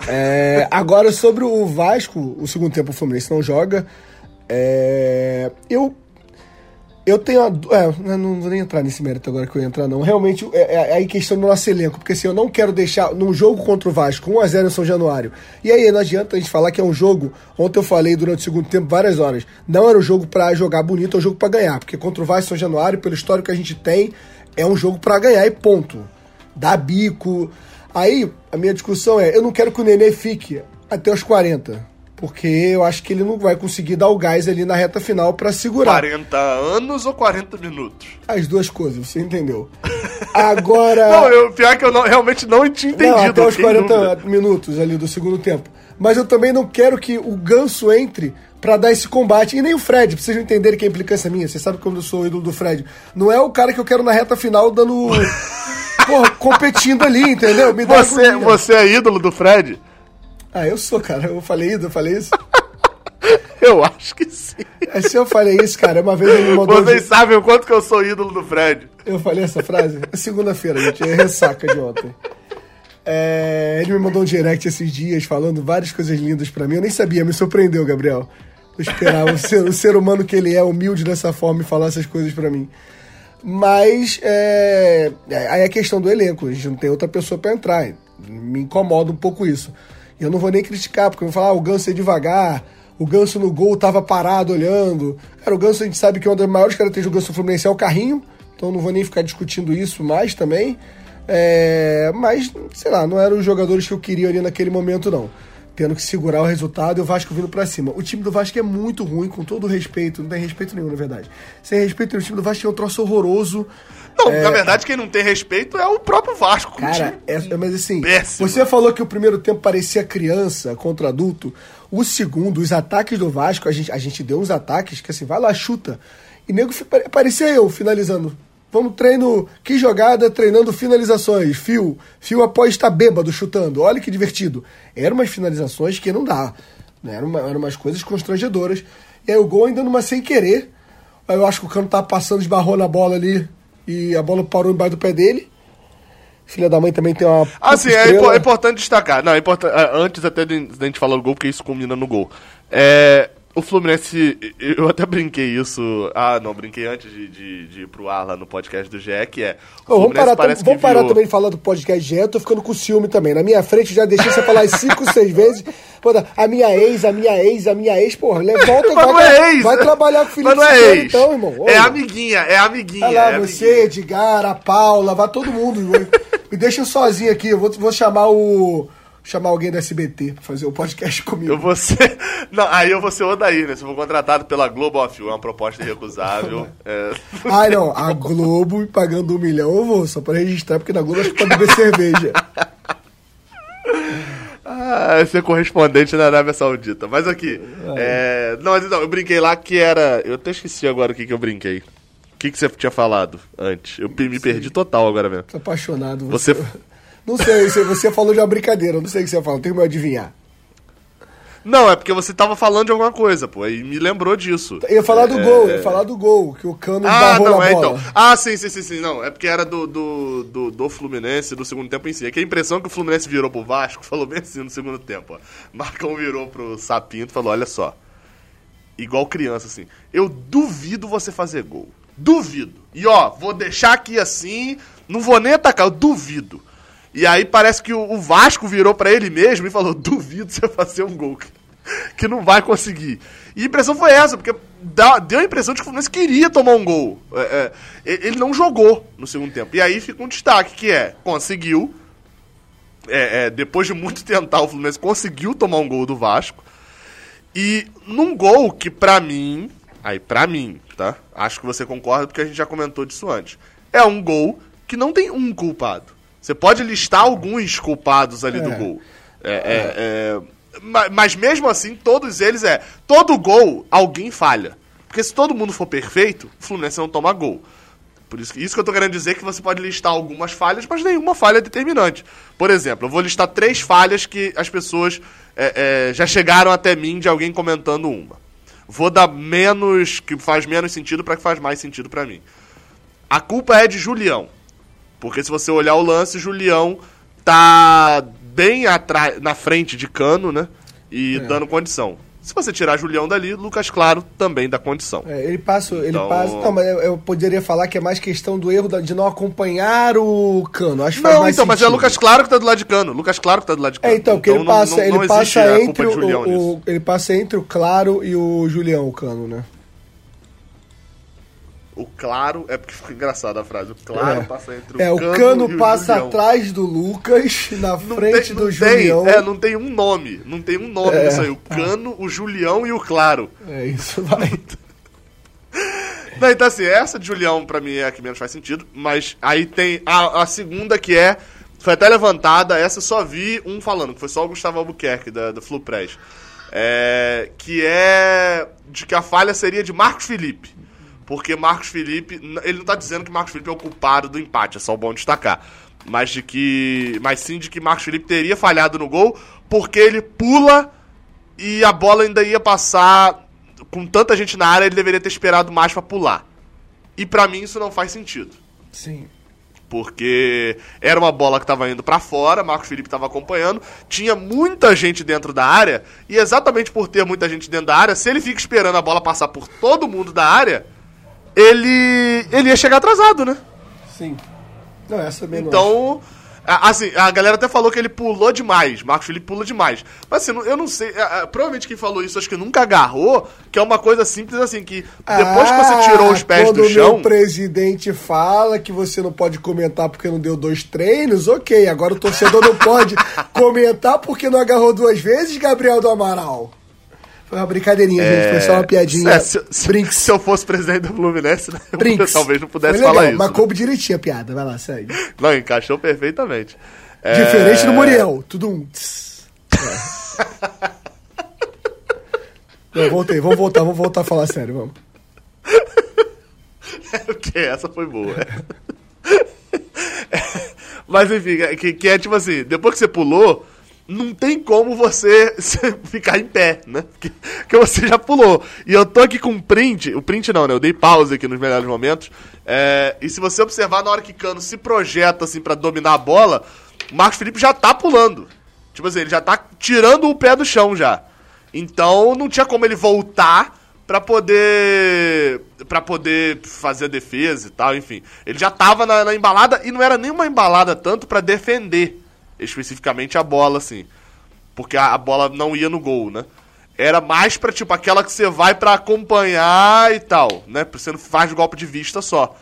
É, agora, sobre o Vasco, o segundo tempo o Fluminense não joga. É, eu eu tenho a. É, não vou nem entrar nesse mérito agora que eu ia entrar, não. Realmente, é, é aí questão do nosso elenco, porque assim, eu não quero deixar. Num jogo contra o Vasco, 1x0 em São Januário. E aí, não adianta a gente falar que é um jogo. Ontem eu falei durante o segundo tempo várias horas. Não era um jogo pra jogar bonito, é um jogo pra ganhar. Porque contra o Vasco São Januário, pelo histórico que a gente tem, é um jogo pra ganhar e ponto. Dá bico. Aí, a minha discussão é: eu não quero que o Nenê fique até os 40. Porque eu acho que ele não vai conseguir dar o gás ali na reta final pra segurar. 40 anos ou 40 minutos? As duas coisas, você entendeu. Agora. Não, eu, pior que eu não- realmente não tinha entendido. Não, até os fiquei em 40 dúvida. minutos ali do segundo tempo. Mas eu também não quero que o Ganso entre pra dar esse combate. E nem o Fred, pra vocês não entenderem que é implicância minha. Vocês sabem como eu sou o ídolo do Fred. Não é o cara que eu quero na reta final dando. Porra, competindo ali, entendeu? Me Você, você é ídolo do Fred? Ah, eu sou, cara. Eu falei isso, eu falei isso. Eu acho que sim. É, Se eu falei isso, cara, uma vez ele me mandou. Vocês sabem o quanto que eu sou ídolo do Fred. Eu falei essa frase? É segunda-feira, gente. É ressaca de ontem. É, ele me mandou um direct esses dias falando várias coisas lindas pra mim. Eu nem sabia, me surpreendeu, Gabriel. Eu esperava o ser, o ser humano que ele é, humilde dessa forma, e falar essas coisas pra mim. Mas é, é, aí é a questão do elenco. A gente não tem outra pessoa pra entrar. Me incomoda um pouco isso. Eu não vou nem criticar, porque eu vou falar, ah, o Ganso é devagar, o Ganso no gol tava parado olhando. Cara, o Ganso a gente sabe que uma das maiores características do Ganso Fluminense é o carrinho, então não vou nem ficar discutindo isso mais também. É, mas, sei lá, não eram os jogadores que eu queria ali naquele momento, não. Tendo que segurar o resultado e o Vasco vindo pra cima. O time do Vasco é muito ruim, com todo respeito, não tem respeito nenhum, na verdade. Sem respeito, o time do Vasco é um troço horroroso. Não, na verdade, quem não tem respeito é o próprio Vasco. Cara, é, é- mas assim, Péssimo. você falou que o primeiro tempo parecia criança contra adulto. O segundo, os ataques do Vasco, a gente, a gente deu uns ataques que assim, vai lá, chuta. E nego parecia eu finalizando. Vamos treino, que jogada, treinando finalizações. Fio, fio após estar bêbado chutando. Olha que divertido. Eram umas finalizações que não dá. Né? Eram, uma- eram umas coisas constrangedoras. E aí o gol ainda numa sem querer. Aí eu acho que o cano tava passando, esbarrou na bola ali. E a bola parou embaixo do pé dele. Filha da mãe também tem uma. Ah, puta sim, é, impo- é importante destacar. Não, é importante, é, antes até de, da gente falar do gol, porque isso combina no gol. É, o Fluminense, eu até brinquei isso. Ah, não, brinquei antes de, de, de ir pro ar lá no podcast do GE, que é. Ô, vamos parar, parece vamos parar virou- também de falar do podcast GE, eu tô ficando com ciúme também. Na minha frente já deixei você falar cinco, seis vezes. Pô, a minha ex, a minha ex, a minha ex, porra, volta e vai, é vai trabalhar com o Felipe Mas não é ex. então, irmão. Ô, É amiguinha, é amiguinha. Vai lá, é você, amiguinha. Edgar, a Paula, vai todo mundo. Me deixa sozinho aqui, eu vou, vou chamar o. chamar alguém da SBT pra fazer o podcast comigo. Eu vou ser. Não, aí eu vou ser o Odaí, né? Se eu for contratado pela Globo, ó, filho, é uma proposta irrecusável. é... Ai, não, a Globo me pagando um milhão eu vou, só pra registrar, porque na Globo acho que pode beber cerveja. Ah, ser correspondente na Arábia Saudita. Mas aqui. é, Não, mas então, eu brinquei lá que era. Eu até esqueci agora o que, que eu brinquei. O que, que você tinha falado antes? Eu me perdi total agora mesmo. Tô apaixonado. Você- Não sei, você, você falou de uma brincadeira, não sei o que você falou, tem como eu adivinhar. Não, é porque você tava falando de alguma coisa, pô, e me lembrou disso. Eu ia falar do É, gol, eu ia falar do gol, que o Cano Ah, não, na é bola. então. Ah, sim, sim, sim, sim. Não, é porque era do, do, do, do Fluminense do segundo tempo em si. É que a impressão que o Fluminense virou pro Vasco falou bem assim no segundo tempo, ó. Marcão virou pro Sapinto e falou: olha só. Igual criança, assim. Eu duvido você fazer gol. Duvido. E ó, vou deixar aqui assim, não vou nem atacar, eu duvido. E aí parece que o, Vasco virou pra ele mesmo e falou: duvido você fazer um gol. Que não vai conseguir. E a impressão foi essa, porque deu a impressão de que o Fluminense queria tomar um gol. É, é, ele ele não jogou no segundo tempo. E aí fica um destaque, que é, conseguiu. é, é, depois de muito tentar, o Fluminense conseguiu tomar um gol do Vasco. E num gol que pra mim, aí pra mim, tá? Acho que você concorda porque a gente já comentou disso antes. É um gol que não tem um culpado. Você pode listar alguns culpados ali do É. gol. É, é, é, ma- mas mesmo assim, todos eles é. Todo gol, alguém falha. Porque se todo mundo for perfeito, o Fluminense não toma gol. Por isso, que- isso que eu tô querendo dizer que você pode listar algumas falhas, mas nenhuma falha é determinante. Por exemplo, eu vou listar três falhas que as pessoas é, é, já chegaram até mim de alguém comentando uma. Vou dar menos, que faz menos sentido para que faz mais sentido para mim. A culpa é de Julião. Porque se você olhar o lance, Julião tá bem atrás, na frente de Cano, né? E dando condição. Se você tirar Julião dali, Lucas Claro também dá condição. É, ele passa, ele Então- passa. Não, mas eu, eu poderia falar que é mais questão do erro de não acompanhar o Cano. Acho que faz Não, mais então, mas é sentido. Lucas Claro que tá do lado de Cano. Lucas Claro que tá do lado de Cano. É, então, porque ele não- passa, não- ele passa entre o, o- ele passa entre o Claro e o Julião, o Cano, né? O Claro, é porque fica engraçada a frase. O Claro é. passa entre o É, o Cano, Cano passa Julião. atrás do Lucas, na Não frente tem- do Julião. Tem, é, não tem um nome. Não tem um nome É, aí. O Cano, o Julião e o Claro. É isso, vai. Não, então assim, essa de Julião pra mim é a que menos faz sentido, mas aí tem a, a segunda que é, foi até levantada, essa eu só vi um falando, que foi só o Gustavo Albuquerque, da, do Flu Press, é, que é de que a falha seria de Marcos Felipe, porque Marcos Felipe, ele não tá dizendo que Marcos Felipe é o culpado do empate, é só bom destacar, mas de que, mas sim de que Marcos Felipe teria falhado no gol, porque ele pula e a bola ainda ia passar com tanta gente na área, ele deveria ter esperado mais pra pular. E pra mim isso não faz sentido. Sim. Porque era uma bola que tava indo pra fora, Marcos Felipe tava acompanhando, tinha muita gente dentro da área, e exatamente por ter muita gente dentro da área, se ele fica esperando a bola passar por todo mundo da área, ele ele ia chegar atrasado, né? Sim. Não, essa também acho. Então, Assim, a galera até falou que ele pulou demais. Marcos Felipe pula demais. Mas assim, eu não sei. Provavelmente quem falou isso acho que nunca agarrou, que é uma coisa simples assim, que depois ah, que você ah, tirou os pés do chão. Quando o presidente fala que você não pode comentar porque não deu dois treinos, ok. Agora o torcedor não pode comentar porque não agarrou duas vezes, Gabriel do Amaral. Foi uma brincadeirinha, é... gente. Foi só uma piadinha. É, se, se, se, eu fosse presidente do Fluminense, né, eu talvez não pudesse falar isso. Mas coube direitinho a piada. Vai lá, segue. Não, encaixou perfeitamente. É... Diferente do Muriel. Tudo um. É. Não, voltei. Vamos voltar, vamos voltar a falar sério, vamos. ok, essa foi boa. Mas enfim, que, que é tipo assim, depois que você pulou, não tem como você ficar em pé, né? Porque, você já pulou. E eu tô aqui com um print, o print não, né? Eu dei pause aqui nos melhores momentos. É, e se você observar na hora que Cano se projeta assim para dominar a bola, o Marcos Felipe já tá pulando. Tipo assim, ele já tá tirando o pé do chão já. Então não tinha como ele voltar para poder para poder fazer a defesa e tal, enfim. Ele já tava na, na embalada e não era nem uma embalada tanto para defender especificamente a bola, assim. Porque a, a, bola não ia no gol, né? Era mais pra, tipo, aquela que você vai para acompanhar e tal, né? Você não faz golpe de vista só.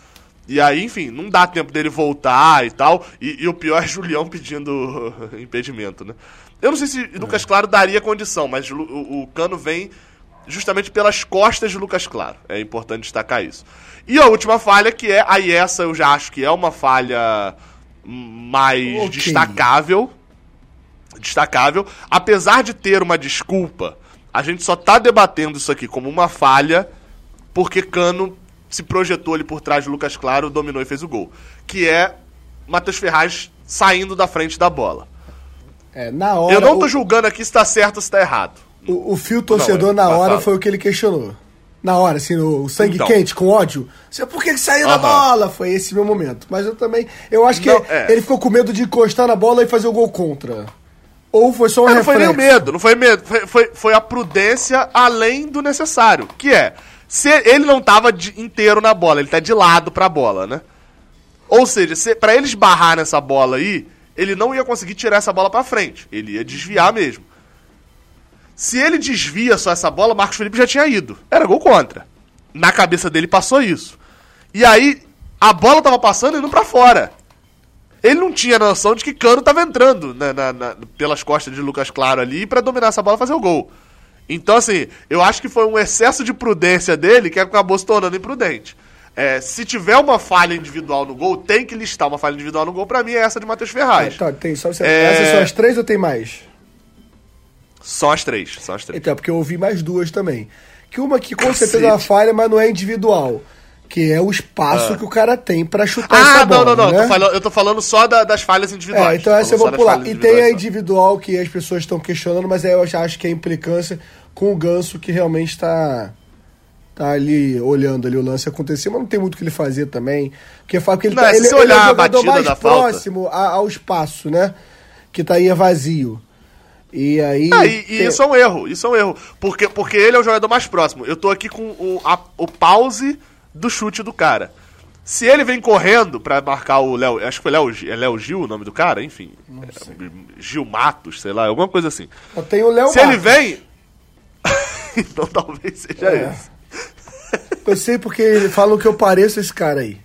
E aí, enfim, não dá tempo dele voltar e tal. E, e o pior é Julião pedindo impedimento, né? Eu não sei se é. Lucas Claro daria condição, mas o, o Cano vem justamente pelas costas de Lucas Claro. É importante destacar isso. E a última falha, que é, aí essa eu já acho que é uma falha mais okay. destacável. Destacável. Apesar de ter uma desculpa, a gente só tá debatendo isso aqui como uma falha porque Cano se projetou ali por trás de Lucas Claro, dominou e fez o gol. Que é Matheus Ferraz saindo da frente da bola. É, na hora, Eu não tô o... julgando aqui se tá certo ou se tá errado. O, o fio torcedor não, é, na hora foi o que ele questionou na hora, assim, no sangue então. quente, com ódio. Você, por que, que saiu da bola? Foi esse meu momento. Mas eu também. Eu acho que não, é. ele ficou com medo de encostar na bola e fazer o gol contra. Ou foi só um é, Não foi nem o medo, não foi medo. Foi, foi, foi, a prudência além do necessário. Que é, se ele não tava de, inteiro na bola, ele tá de lado pra bola, né? Ou seja, se, pra ele esbarrar nessa bola aí, ele não ia conseguir tirar essa bola pra frente. Ele ia desviar mesmo. Se ele desvia só essa bola, Marcos Felipe já tinha ido. Era gol contra. Na cabeça dele passou isso. E aí, a bola tava passando e indo pra fora. Ele não tinha noção de que Cano tava entrando na, na, na, pelas costas de Lucas Claro ali para dominar essa bola e fazer o gol. Então, assim, eu acho que foi um excesso de prudência dele que acabou se tornando imprudente. É, se tiver uma falha individual no gol, tem que listar uma falha individual no gol. Pra mim é essa de Matheus Ferraz. É, tá, tem só, é... Essas são as três ou tem mais? Só as três, só as três. Então, porque eu ouvi mais duas também. Que uma que com Cacete. certeza é uma falha, mas não é individual. Que é o espaço ah. que o cara tem para chutar ah, essa bola. Ah, não, não, não. Né? Tô falando, eu tô falando só da, das falhas individuais. É, então essa eu vou pular. E tem a individual que as pessoas estão questionando, mas aí eu já acho que é a implicância com o Ganso que realmente está tá ali olhando ali o lance acontecer, mas não tem muito o que ele fazer também. Porque fala que ele, não, tá, ele, ele é o jogador mais próximo ao espaço, né? Que tá aí é vazio. E aí. Ah, e, e isso é um erro, isso é um erro. Porque, porque ele é o jogador mais próximo. Eu tô aqui com o, a, o pause do chute do cara. Se ele vem correndo para marcar o Léo. Acho que foi Léo, é Léo Gil o nome do cara? Enfim. É, Gil Matos, sei lá, alguma coisa assim. Eu tenho o Léo Se Matos. ele vem. então talvez seja é. esse. Eu sei porque falam que eu pareço esse cara aí.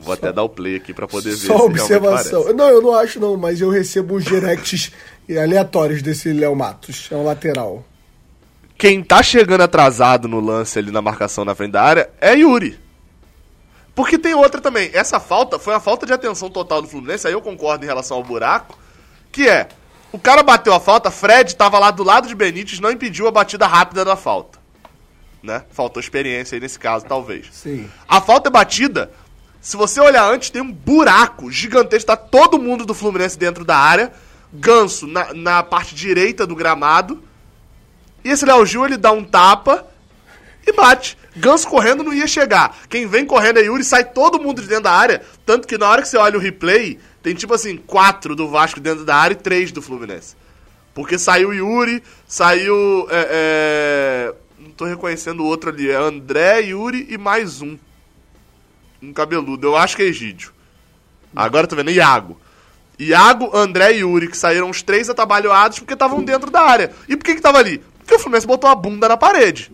Vou só, até dar o play aqui para poder ver. Só observação. Não, eu não acho não, mas eu recebo uns directs aleatórios desse Léo Matos. É um lateral. Quem tá chegando atrasado no lance ali na marcação na frente da área é Yuri. Porque tem outra também. Essa falta foi uma falta de atenção total do Fluminense, aí eu concordo em relação ao buraco, que é, o cara bateu a falta, Fred tava lá do lado de Benítez, não impediu a batida rápida da falta. Né? Faltou experiência aí nesse caso, talvez. Sim. A falta é batida, se você olhar antes, tem um buraco gigantesco. Tá todo mundo do Fluminense dentro da área. Ganso na, na parte direita do gramado. E esse Léo Gil, ele dá um tapa e bate. Ganso correndo não ia chegar. Quem vem correndo é Yuri, sai todo mundo de dentro da área. Tanto que na hora que você olha o replay, tem tipo assim, quatro do Vasco dentro da área e três do Fluminense. Porque saiu Yuri, saiu. É, é... Não tô reconhecendo o outro ali. É André, Yuri e mais um um cabeludo. Eu acho que é Egídio. Agora tô vendo Iago. Iago, André e Yuri, que saíram os três atabalhoados porque estavam dentro da área. E por que que tava ali? Porque o Fluminense botou a bunda na parede.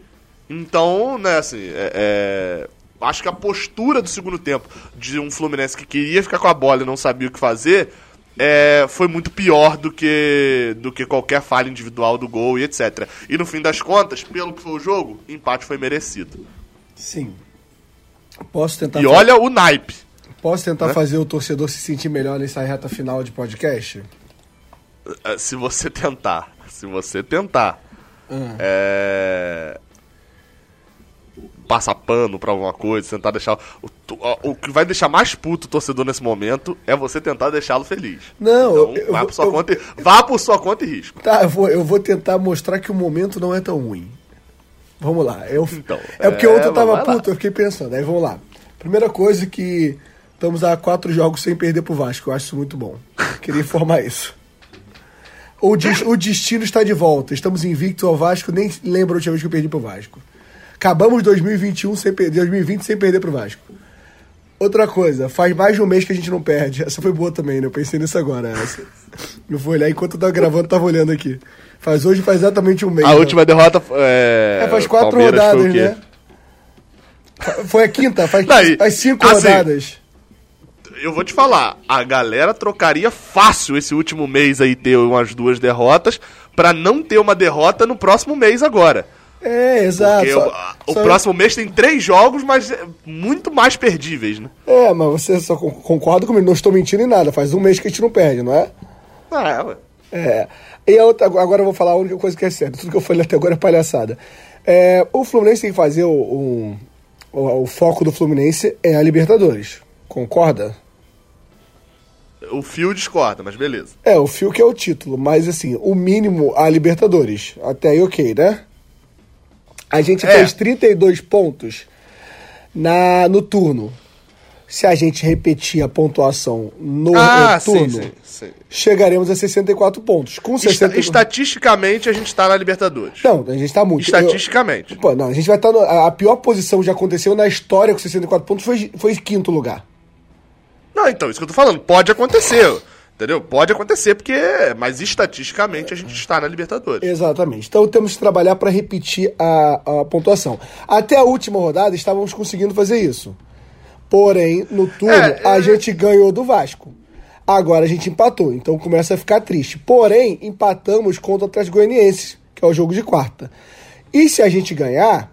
Então, né, assim, é, é, acho que a postura do segundo tempo de um Fluminense que queria ficar com a bola e não sabia o que fazer é, foi muito pior do que, do que qualquer falha individual do gol e etc. E no fim das contas, pelo que foi o jogo, empate foi merecido. Sim. Posso tentar E fa- olha o naipe. Posso tentar né? fazer o torcedor se sentir melhor nessa reta final de podcast? Eh, Se você tentar, se você tentar Ah. é, passar pano pra alguma coisa, tentar deixar. O, tu- o que vai deixar mais puto o torcedor nesse momento é você tentar deixá-lo feliz. Não, Então, eu- eu vá, vou- por sua eu- conta e, vá por sua conta e risco. Tá, eu vou, eu vou tentar mostrar que o momento não é tão ruim. Vamos lá. Eu, Então, é porque é, ontem eu tava vai lá. puto, eu fiquei pensando. Aí vamos lá. Primeira coisa que estamos a quatro jogos sem perder pro Vasco. Eu acho isso muito bom. Queria informar isso. O, o destino está de volta. Estamos invictos ao Vasco. Nem lembro a última vez que eu perdi pro Vasco. Acabamos 2021 sem perder, 2020 sem perder pro Vasco. Outra coisa, faz mais de um mês que a gente não perde. Essa foi boa também, né? Eu pensei nisso agora. Essa. Eu vou olhar enquanto eu tava gravando, eu tava olhando aqui. Faz hoje faz exatamente um mês. A né? última derrota é. É, faz quatro Palmeiras rodadas, né? Foi a quinta, faz, e- faz cinco assim, rodadas. Eu vou te falar, a galera trocaria fácil esse último mês aí ter umas duas derrotas pra não ter uma derrota no próximo mês agora. É, exato. Só- o, o só- próximo mês tem três jogos, mas é muito mais perdíveis, né? É, mas você só con- concorda comigo, não estou mentindo em nada. Faz um mês que a gente não perde, não é? Ah, é, ué. É. E a outra, agora eu vou falar a única coisa que é certa. Tudo que eu falei até agora é palhaçada. É, o Fluminense tem que fazer o, o, o- o foco do Fluminense é a Libertadores. Concorda? O Fio discorda, mas beleza. É, o Fio que é o título, mas assim, o mínimo a Libertadores. Até aí ok, né? A gente É. fez 32 pontos na, no turno. Se a gente repetir a pontuação no, ah, no sim, turno, sim, sim. chegaremos a 64 pontos. Com Esta- 60... estatisticamente, a gente tá na Libertadores. Não, a gente tá muito. Estatisticamente. Eu- Pô, não, a gente vai estar. no- a a pior posição que já aconteceu na história com 64 pontos foi, foi quinto lugar. Não, então, isso que eu tô falando. Pode acontecer. Entendeu? Pode acontecer, porque. Mas estatisticamente a gente está na Libertadores. Exatamente. Então temos que trabalhar para repetir a, a pontuação. Até a última rodada estávamos conseguindo fazer isso. Porém, no turno, É, a é- gente ganhou do Vasco. Agora a gente empatou, então começa a ficar triste. Porém, empatamos contra o Atlético Goianiense, que é o jogo de quarta. E se a gente ganhar,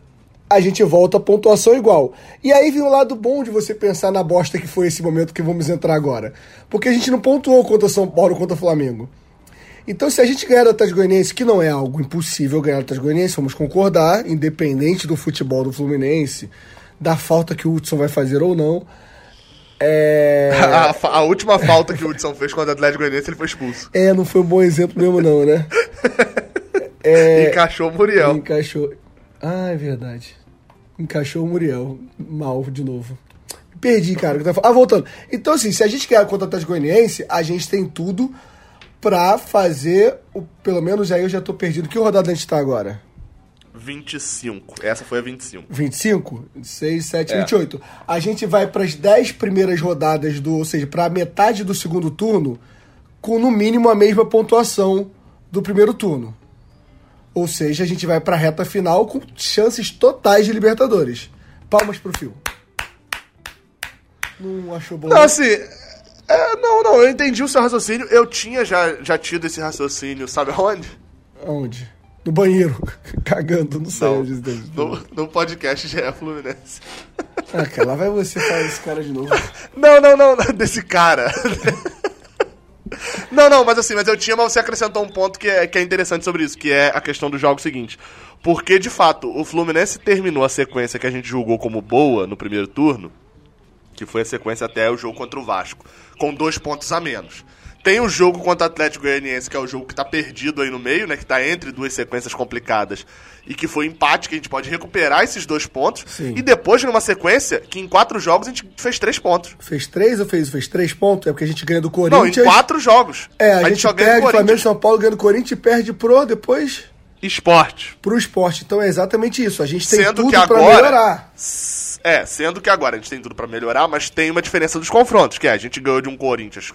a gente volta a pontuação igual. E aí vem o lado bom de você pensar na bosta que foi esse momento que vamos entrar agora. Porque a gente não pontuou contra São Paulo, contra Flamengo. Então, se a gente ganhar do Atlético Goianiense, que não é algo impossível ganhar do Atlético Goianiense, vamos concordar, independente do futebol do Fluminense, da falta que o Hudson vai fazer ou não. É. A, a última falta que o Hudson fez contra o Atlético Goianiense, ele foi expulso. É, não foi um bom exemplo mesmo, não, né? É. Encaixou o Muriel. Encaixou. Ah, é verdade. Encaixou o Muriel. Mal de novo. Perdi, cara. Ah, voltando. Então, assim, se a gente ganhar contra o Atlético Goianiense, a gente tem tudo pra fazer o. Pelo menos aí eu já tô perdido. Que rodada a gente tá agora? 25. Essa foi a 25. 25, 26, 7, É. 28. A gente vai para as 10 primeiras rodadas do, ou seja, para metade do segundo turno, com no mínimo a mesma pontuação do primeiro turno. Ou seja, a gente vai para a reta final com chances totais de Libertadores. Palmas pro fio. Não achou bom? Não, assim. é, não, não, eu entendi o seu raciocínio. Eu tinha já, já tido esse raciocínio, sabe aonde? Aonde? No banheiro, cagando, não sei Não, no, no podcast GE Fluminense. Ah, cara, lá vai você falar desse cara de novo. Não, não, não, não, desse cara. Não, não, mas assim, mas eu tinha, mas você acrescentou um ponto que é, que é interessante sobre isso, que é a questão do jogo seguinte. Porque, de fato, o Fluminense terminou a sequência que a gente julgou como boa no primeiro turno, que foi a sequência até o jogo contra o Vasco, com dois pontos a menos. Tem o jogo contra o Atlético Goianiense, que é o jogo que tá perdido aí no meio, né? Que tá entre duas sequências complicadas. E que foi empate, que a gente pode recuperar esses dois pontos. Sim. E depois, numa sequência, que em quatro jogos a gente fez três pontos. Fez três ou fez, fez três pontos? É porque a gente ganha do Não, Corinthians. em quatro jogos. É, a, gente, só ganha perde do Flamengo. São Paulo ganha do Corinthians e perde pro depois Esporte. pro esporte. Então é exatamente isso. A gente tem Sendo tudo que pra agora- melhorar. S- É, sendo que agora a gente tem tudo pra melhorar, mas tem uma diferença dos confrontos, que é a gente ganhou de um Corinthians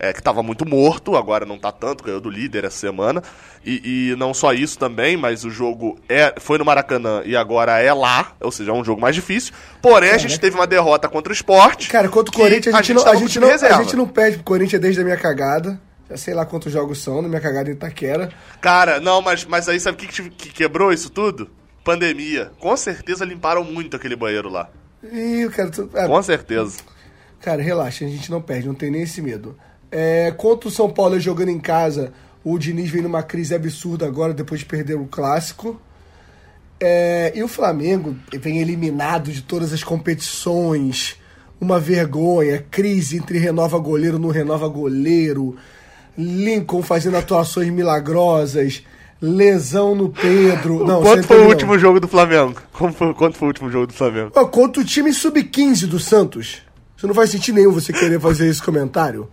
é, que tava muito morto, agora não tá tanto, ganhou do líder essa semana. E, e não só isso também, mas o jogo é, foi no Maracanã e agora é lá, ou seja, é um jogo mais difícil. Porém, a gente teve uma derrota contra o esporte. Cara, contra o Corinthians, a gente, não, a, tava com gente time não, a gente não perde pro Corinthians desde a minha cagada. Já sei lá quantos jogos são, na minha cagada em Itaquera. Cara, não, mas, mas aí sabe o que, que, que quebrou isso tudo? Pandemia. Com certeza limparam muito aquele banheiro lá. E, cara, tu, ah, Com certeza. cara, relaxa, a gente não perde, não tem nem esse medo. É, contra o São Paulo jogando em casa, o Diniz vem numa crise absurda agora, depois de perder o clássico. É, e o Flamengo vem eliminado de todas as competições. Uma vergonha, crise entre renova goleiro não renova goleiro. Lincoln fazendo atuações milagrosas. Lesão no Pedro. Não, Quanto foi o último jogo do Flamengo? Como foi, quanto foi o último jogo do Flamengo? Contra o time sub-15 do Santos. Isso não faz sentido nenhum você querer fazer esse comentário.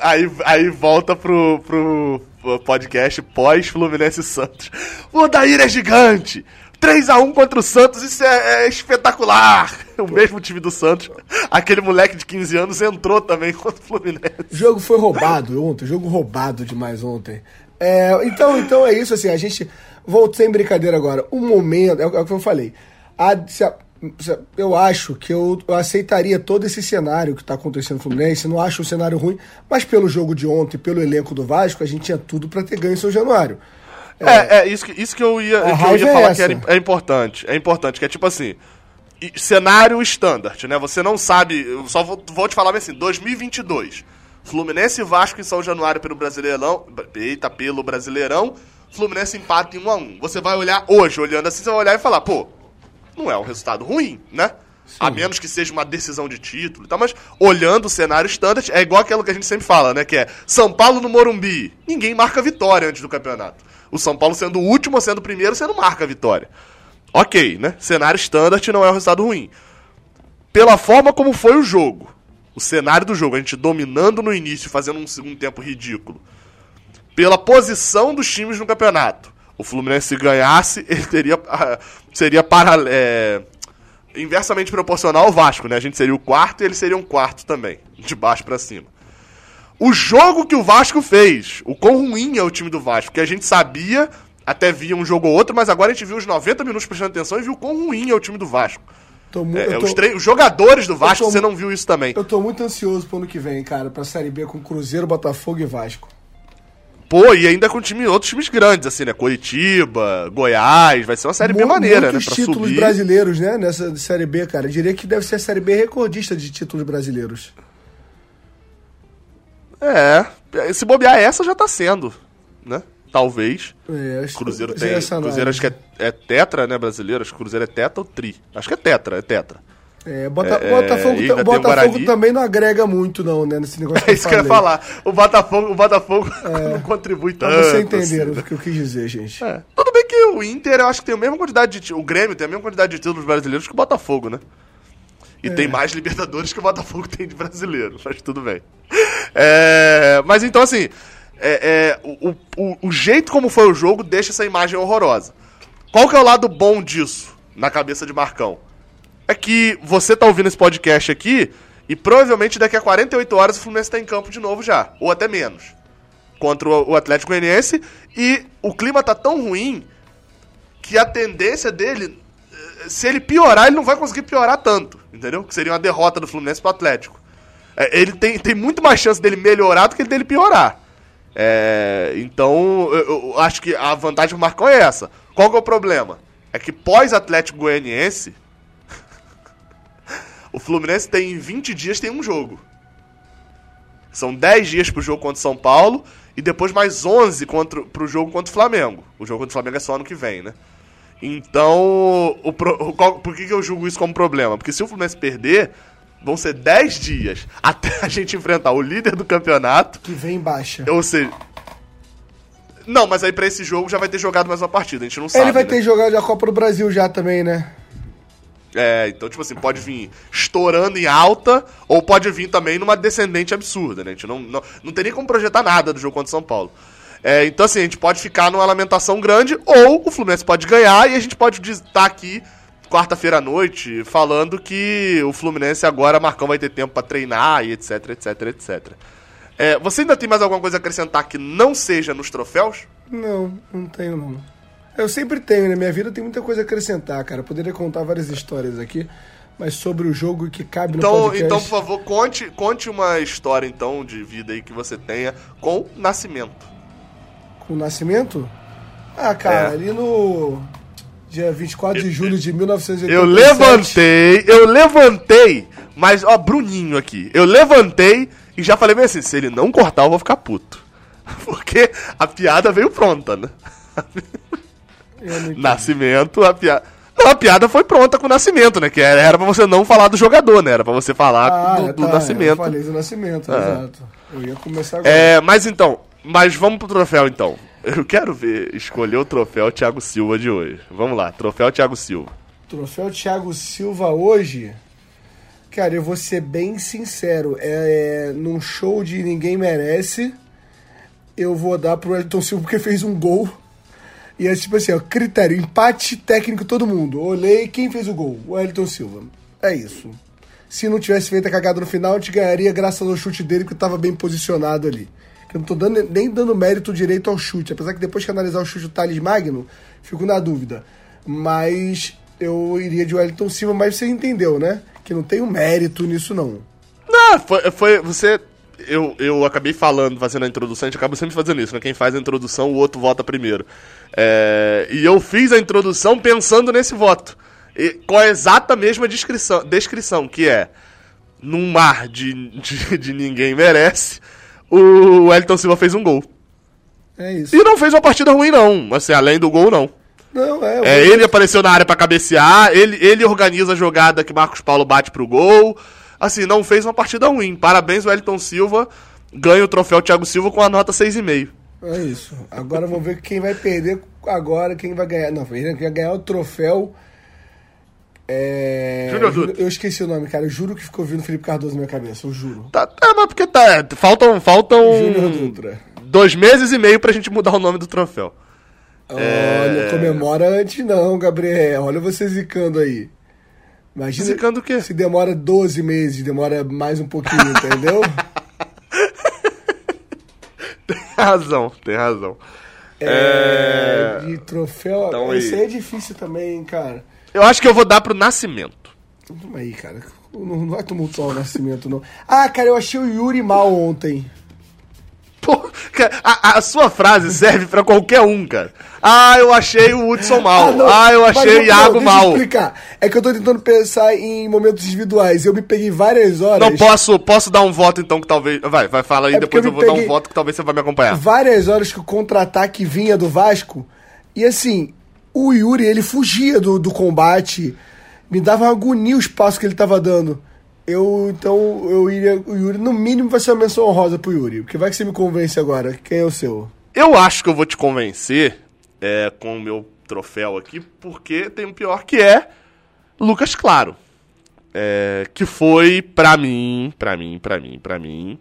Aí, aí, volta pro, pro podcast pós-Fluminense Santos. O Odair é gigante! 3x1 contra o Santos, isso é, é espetacular! O mesmo time do Santos. Aquele moleque de 15 anos entrou também contra o Fluminense. O jogo foi roubado ontem, jogo roubado demais ontem. É, então, então é isso, assim, a gente. Vou sem brincadeira agora. O momento, é o é o que eu falei. A- se a- eu acho que eu, eu aceitaria todo esse cenário que está acontecendo no Fluminense. Não acho um cenário ruim, mas pelo jogo de ontem, pelo elenco do Vasco, a gente tinha tudo para ter ganho em São Januário. É, é, isso, que, isso que eu ia, que eu ia é falar que essa. era, é importante. É importante, que é tipo assim. Cenário standard, né? Você não sabe. Eu só vou, vou te falar assim: 2022. Fluminense e Vasco em São Januário pelo Brasileirão. Eita, pelo Brasileirão. Fluminense empata em 1 a 1 Você vai olhar hoje, olhando assim, você vai olhar e falar, pô, não é um resultado ruim, né? A menos que seja uma decisão de título e tal, mas olhando o cenário standard, é igual aquilo que a gente sempre fala, né? Que é São Paulo no Morumbi. Ninguém marca vitória antes do campeonato. O São Paulo sendo o último ou sendo o primeiro, você não marca a vitória. Ok, né? Cenário standard não é um resultado ruim. Pela forma como foi o jogo, o cenário do jogo, a gente dominando no início, fazendo um segundo tempo ridículo. Pela posição dos times no campeonato. O Fluminense se ganhasse, ele teria. Seria para, é, inversamente proporcional ao Vasco, né? A gente seria o quarto e ele seria um quarto também, de baixo pra cima. O jogo que o Vasco fez, o quão ruim é o time do Vasco, que a gente sabia, até via um jogo ou outro, mas agora a gente viu os 90 minutos prestando atenção e viu o quão ruim é o time do Vasco. Tô É, é, tô, os, os jogadores do Vasco, tô- você não viu isso também. eu tô muito ansioso pro ano que vem, cara, pra Série B com Cruzeiro, Botafogo e Vasco. Pô, e ainda com time, outros times grandes, assim, né? Curitiba, Goiás, vai ser uma série bem Mu- maneira, né? Pra títulos subir. brasileiros, né? Nessa Série B, cara. Eu diria que deve ser a Série B recordista de títulos brasileiros. É, se bobear essa já tá sendo, né? Talvez. É, acho- Cruzeiro usei tem. Cruzeiro acho que é, é tetra, né, brasileiro? Acho que Cruzeiro é tetra ou tri. Acho que é tetra, é tetra. É, Bota- É, Botafogo, ainda também não agrega muito, não, né? Nesse negócio É isso que eu ia falar. O Botafogo, o Botafogo não contribui Pra tanto. você entender assim, o que eu quis dizer, gente. É. Tudo bem que o Inter, eu acho que tem a mesma quantidade de. O Grêmio tem a mesma quantidade de títulos brasileiros que o Botafogo, né? E tem mais Libertadores que o Botafogo tem de brasileiro, mas tudo bem. É, mas então, assim, é, é, o, o, o jeito como foi o jogo deixa essa imagem horrorosa. Qual que é o lado bom disso, na cabeça de Marcão? É que você tá ouvindo esse podcast aqui e provavelmente daqui a 48 horas o Fluminense tá em campo de novo já, ou até menos contra o Atlético Goianiense e o clima tá tão ruim que a tendência dele, eh, se ele piorar, ele não vai conseguir piorar tanto, entendeu? Que seria uma derrota do Fluminense pro Atlético. É, Ele tem, tem muito mais chance dele melhorar do que dele piorar. É, então, eu, eu acho que a vantagem do Marcão é essa. Qual que é o problema? É que pós-Atlético Goianiense, o Fluminense tem 20 dias tem um jogo. São 10 dias pro jogo contra o São Paulo e depois mais 11 contra, pro jogo contra o Flamengo. O jogo contra o Flamengo é só ano que vem, né? Então, o o qual- por que, que eu julgo isso como problema? Porque se o Fluminense perder, vão ser 10 dias até a gente enfrentar o líder do campeonato. Que vem em baixa. Ou seja. Não, mas aí pra esse jogo já vai ter jogado mais uma partida, a gente não sabe. Ele vai né? ter jogado a Copa do Brasil já também, né? É, então, tipo assim, pode vir estourando em alta, ou pode vir também numa descendente absurda, né? A gente não, não, não tem nem como projetar nada do jogo contra o São Paulo. É, então, assim, a gente pode ficar numa lamentação grande, ou o Fluminense pode ganhar e a gente pode estar aqui quarta-feira à noite falando que o Fluminense agora Marcão vai ter tempo para treinar e etc, etc, etc. É, você ainda tem mais alguma coisa a acrescentar que não seja nos troféus? Não, não tenho não. Eu sempre tenho, na né? minha vida tem muita coisa a acrescentar, cara. Eu poderia contar várias histórias aqui, mas sobre o jogo que cabe então, no podcast... Então, por favor, conte, conte uma história, então, de vida aí que você tenha com Nascimento. Com Nascimento? Ah, cara, é. ali no dia 24 de julho de 1987... Eu levantei, eu levantei, mas, ó, Bruninho aqui. Eu levantei e já falei bem assim, se ele não cortar, eu vou ficar puto. Porque a piada veio pronta, né? Nascimento, a piada. Não, a piada foi pronta com o Nascimento, né? Que era, era pra você não falar do jogador, né? Era pra você falar ah, do, do tá, Nascimento. Eu falei do Nascimento, é. exato. Eu ia começar agora. É, mas então, mas vamos pro troféu então. Eu quero ver, escolher o troféu Thiago Silva de hoje. Vamos lá, troféu Thiago Silva. Troféu Thiago Silva hoje Cara, eu vou ser bem sincero. É, é, num show de Ninguém Merece, eu vou dar pro Elton Silva porque fez um gol. E é tipo assim, ó, critério, empate técnico todo mundo. Olhei, quem fez o gol? O Elton Silva. É isso. Se não tivesse feito a cagada no final, a gente ganharia graças ao chute dele, que estava bem posicionado ali. Eu não tô dando, nem dando mérito direito ao chute. Apesar que depois que analisar o chute do Thales Magno, fico na dúvida. Mas eu iria de Wellington Silva, mas você entendeu, né? que não tem um mérito nisso, não. Não, foi, foi você. Eu, eu acabei falando, fazendo a introdução, a gente acaba sempre fazendo isso, né? Quem faz a introdução, o outro vota primeiro. É, e eu fiz a introdução pensando nesse voto. E, com a exata mesma descrição, descrição que é num mar de, de, de ninguém merece, o Elton Silva fez um gol. É isso. E não fez uma partida ruim, não. Assim, além do gol, não. Não, é. é ele apareceu na área para cabecear, ele, ele organiza a jogada que Marcos Paulo bate pro gol. Assim, não fez uma partida ruim. Parabéns, Wellington Silva. Ganha o troféu Thiago Silva com a nota 6,5. É isso. Agora vamos ver quem vai perder agora, quem vai ganhar. Não, quem vai ganhar o troféu. É. Júnior Dutra. Eu esqueci o nome, cara. Eu juro que ficou vindo Felipe Cardoso na minha cabeça. Eu juro. Tá, é, mas porque tá. Faltam. Faltam. Júnior Dutra. Dois meses e meio pra gente mudar o nome do troféu. Olha, é... comemora antes não, Gabriel. Olha você zicando aí. Imagina zicando o quê? Se demora 12 meses, demora mais um pouquinho, entendeu? tem razão, tem razão. É, é... De troféu. Então, Esse aí é difícil também, cara. Eu acho que eu vou dar pro Nascimento. Toma aí, cara. Não vai tumultuar o Nascimento, não. Ah, cara, eu achei o Yuri mal ontem. Pô, a, a, sua frase serve para qualquer um, cara. Ah, eu achei o Hudson mal. Ah, ah eu achei o Iago não, mal. Deixa eu explicar. É que eu tô tentando pensar em momentos individuais. Eu me peguei várias horas. Não, posso, posso dar um voto então que talvez. Vai, vai, fala aí, é depois eu, eu vou dar um voto que talvez você vai me acompanhar. Várias horas que o contra-ataque vinha do Vasco. E assim, o Yuri, ele fugia do, do combate. Me dava agonia o espaço que ele tava dando. Eu, então, eu iria. O Yuri, no mínimo, vai ser uma menção honrosa pro Yuri. Porque vai que você me convence agora. Quem é o seu? Eu acho que eu vou te convencer é, com o meu troféu aqui, porque tem um pior que é Lucas Claro. É, que foi, pra mim, pra mim, pra mim, pra mim,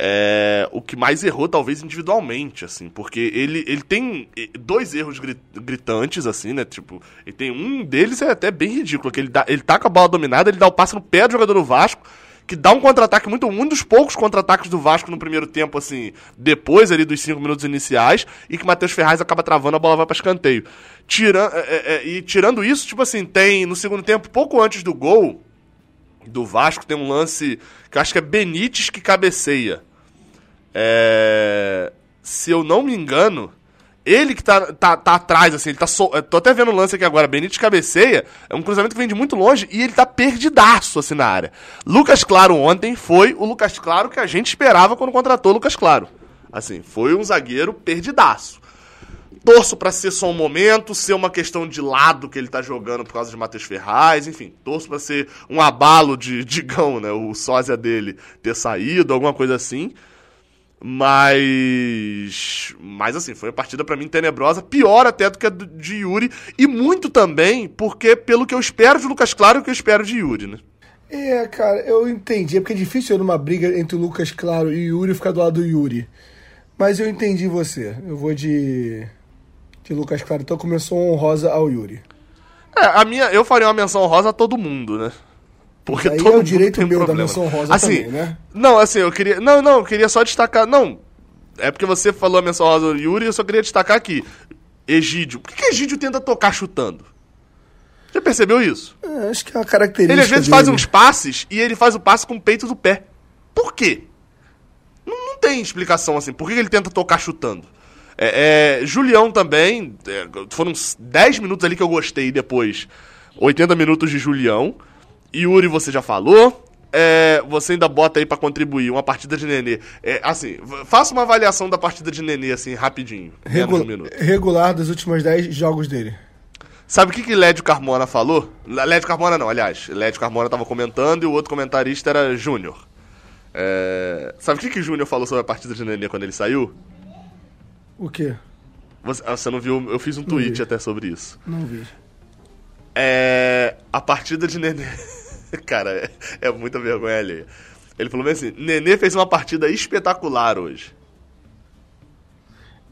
é, o que mais errou, talvez, individualmente, assim, porque ele, ele tem dois erros gritantes, assim, né? Tipo, ele tem um deles é até bem ridículo, que ele, dá, ele tá com a bola dominada, ele dá o passe no pé do jogador do Vasco, que dá um contra-ataque muito, um dos poucos contra-ataques do Vasco no primeiro tempo, assim, depois ali dos cinco minutos iniciais, e que Matheus Ferraz acaba travando, a bola vai para escanteio. Tira, é, é, e tirando isso, tipo assim, tem no segundo tempo, pouco antes do gol do Vasco, tem um lance que eu acho que é Benítez que cabeceia. É... Se eu não me engano, ele que tá, tá, tá atrás, assim, ele tá. So... Tô até vendo o lance aqui agora. Benítez cabeceia. É um cruzamento que vem de muito longe e ele tá perdidaço, assim, na área. Lucas Claro ontem foi o Lucas Claro que a gente esperava quando contratou o Lucas Claro. Assim, foi um zagueiro perdidaço. Torço para ser só um momento, ser uma questão de lado que ele tá jogando por causa de Matheus Ferraz, enfim, torço para ser um abalo de Digão, né? O sósia dele ter saído, alguma coisa assim. Mas. Mas assim, foi uma partida para mim tenebrosa, pior até do que a de Yuri, e muito também porque, pelo que eu espero de Lucas Claro, o que eu espero de Yuri, né? É, cara, eu entendi. É porque é difícil eu numa briga entre o Lucas Claro e Yuri ficar do lado do Yuri. Mas eu entendi você. Eu vou de. de Lucas Claro. Então começou honrosa ao Yuri. É, a minha, eu faria uma menção rosa a todo mundo, né? Porque Aí todo é o direito tem meu da problema. menção rosa assim, também, né? Não, assim, eu queria. Não, não, eu queria só destacar. Não. É porque você falou a menção rosa do Yuri, eu só queria destacar aqui. Egídio. Por que, que Egídio tenta tocar chutando? Já percebeu isso? É, acho que é uma característica. Ele às vezes dele. faz uns passes e ele faz o passe com o peito do pé. Por quê? Não, não tem explicação assim. Por que que ele tenta tocar chutando? É, é, Julião também. é, foram uns 10 minutos ali que eu gostei depois. 80 minutos de Julião. Yuri, você já falou. É, você ainda bota aí pra contribuir uma partida de Nenê. É, assim, faça uma avaliação da partida de Nenê, assim, rapidinho. Menos de Regu- um regular dos últimos 10 jogos dele. Sabe o que, que Lédio Carmona falou? Lédio Carmona não, aliás. Lédio Carmona tava comentando e o outro comentarista era Júnior. É, Sabe o que, que Júnior falou sobre a partida de Nenê quando ele saiu? O quê? Você, ah, você não viu? Eu fiz um tweet vi. até sobre isso. Não vi. É. A partida de Nenê. Cara, é, é muita vergonha alheia. Ele falou assim: Nenê fez uma partida espetacular hoje.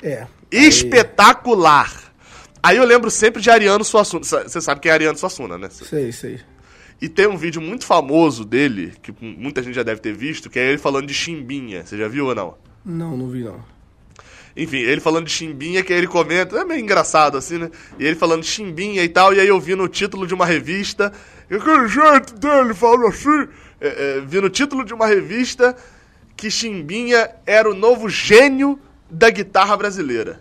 É. Espetacular! Aí eu lembro sempre de Ariano Suassuna. Você sabe quem é Ariano Suassuna, né? Sei, sei. E tem um vídeo muito famoso dele, que muita gente já deve ter visto, que é ele falando de chimbinha. Você já viu ou não? Não, não vi não. Enfim, ele falando de chimbinha, que aí ele comenta, é meio engraçado assim, né? E ele falando chimbinha e tal, e aí eu vi no título de uma revista, aquele jeito dele falando assim, é, é, vi no título de uma revista que chimbinha era o novo gênio da guitarra brasileira.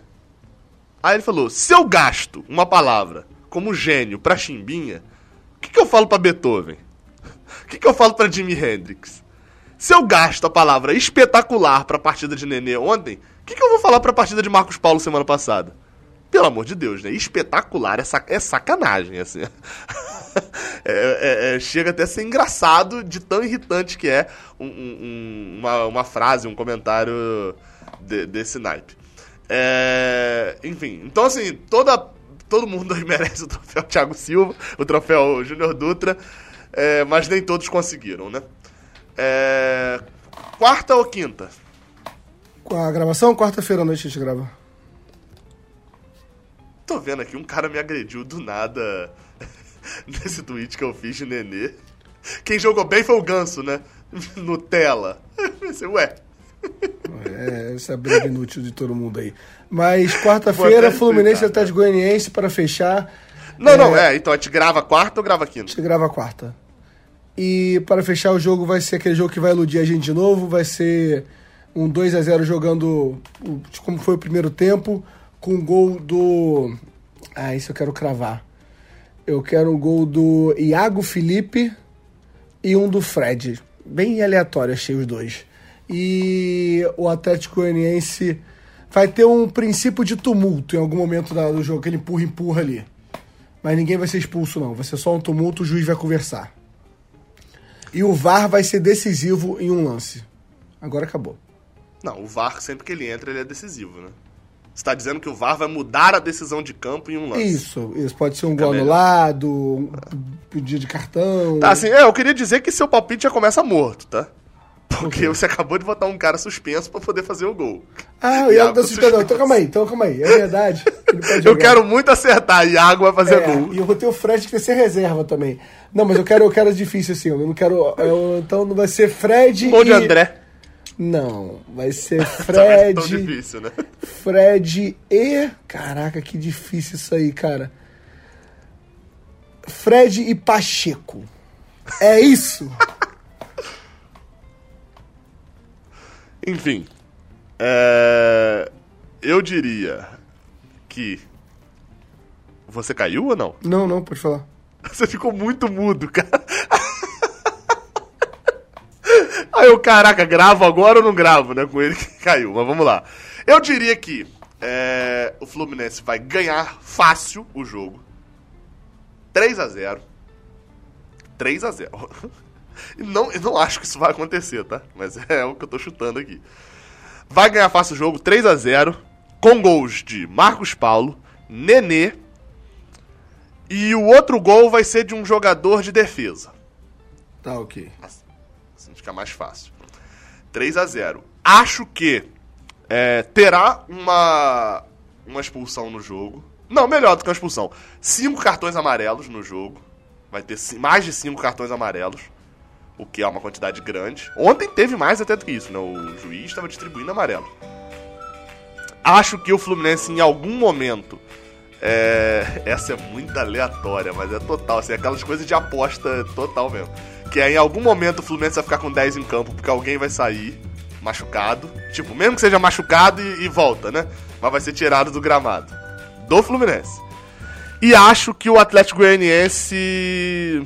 Aí ele falou, se eu gasto uma palavra como gênio pra chimbinha, o que, que eu falo pra Beethoven? O que, que eu falo pra Jimi Hendrix? Se eu gasto a palavra espetacular pra partida de Nenê ontem, que, que eu vou falar pra partida de Marcos Paulo semana passada? Pelo amor de Deus, né? Espetacular é, sac- é sacanagem, assim. É- é- é- chega até a ser engraçado de tão irritante que é um- um- um- uma, uma frase, um comentário de- desse naipe. É, enfim, então assim, toda, todo mundo merece o troféu Thiago Silva, o troféu Júnior Dutra, é, mas nem todos conseguiram, né? Quarta ou quinta? Com a gravação, quarta-feira à noite a gente grava. Tô vendo aqui, um cara me agrediu do nada nesse tweet que eu fiz de Nenê. Quem jogou bem foi o Ganso, né? Nutella. Pensei, Ué, É, essa briga inútil de todo mundo aí. Mas quarta-feira, até Fluminense e explicar, Atlético Goianiense para fechar. Não, não, é. Então a gente grava quarta ou grava A quinta? gente grava quarta. E para fechar o jogo vai ser aquele jogo que vai iludir a gente de novo. Vai ser um 2 a 0 jogando como foi o primeiro tempo, com o gol do. Ah, isso eu quero cravar. Eu quero o gol do Iago Felipe e um do Fred. Bem aleatório, achei os dois. E o Atlético Goianiense vai ter um princípio de tumulto em algum momento do jogo, aquele empurra-empurra ali. Mas ninguém vai ser expulso, não. Vai ser só um tumulto, o juiz vai conversar. E o VAR vai ser decisivo em um lance. Agora acabou. Não, o VAR, sempre que ele entra, ele é decisivo, né? Você tá dizendo que o VAR vai mudar a decisão de campo em um lance. Isso, isso. Pode ser um gol melhor. anulado, um pedido de cartão. Tá, assim, é, eu queria dizer que seu palpite já começa morto, tá? Porque você acabou de botar um cara suspenso pra poder fazer o gol. Ah, o Iago tá suspenso. Então calma aí, então calma aí. É verdade. Eu quero muito acertar, Iago vai fazer É, gol. e eu vou ter o Fred que vai ser reserva também. Não, mas eu quero, eu quero difícil assim. Eu não quero. eu- então não vai ser Fred. Gol de e... André. Não, vai ser é tão Fred. difícil, né? Fred e. Caraca, que difícil isso aí, cara. Fred e Pacheco. É isso? Enfim. É... Eu diria que. Você caiu ou não? Não, não, pode falar. Você ficou muito mudo, cara. Aí eu, caraca, gravo agora ou não gravo, né? Com ele que caiu, mas vamos lá. Eu diria que é, o Fluminense vai ganhar fácil o jogo. 3 a 0 3 a 0 E não, eu não acho que isso vai acontecer, tá? Mas é o que eu tô chutando aqui. Vai ganhar fácil o jogo, 3 a 0 com gols de Marcos Paulo, Nenê, e o outro gol vai ser de um jogador de defesa. Tá, ok. Assim fica mais fácil. 3 a 0 Acho que é, terá uma, uma expulsão no jogo. Não, melhor do que uma expulsão. Cinco cartões amarelos no jogo. Vai ter mais de cinco cartões amarelos. O que é uma quantidade grande. Ontem teve mais até do que isso, né? O juiz estava distribuindo amarelo. Acho que o Fluminense, em algum momento. É... Essa é muito aleatória, mas é total. Assim, aquelas coisas de aposta total mesmo. Que é em algum momento o Fluminense vai ficar com 10 em campo porque alguém vai sair machucado. Tipo, mesmo que seja machucado e, e volta, né? Mas vai ser tirado do gramado. Do Fluminense. E acho que o Atlético Goianiense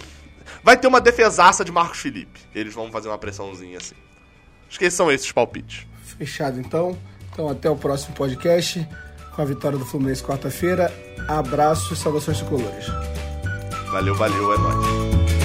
vai ter uma defesaça de Marcos Felipe. Eles vão fazer uma pressãozinha assim. Acho que são esses palpites. Fechado então. Então até o próximo podcast com a vitória do Fluminense quarta-feira. Abraço e saudações tricolores. Valeu, valeu, é nóis.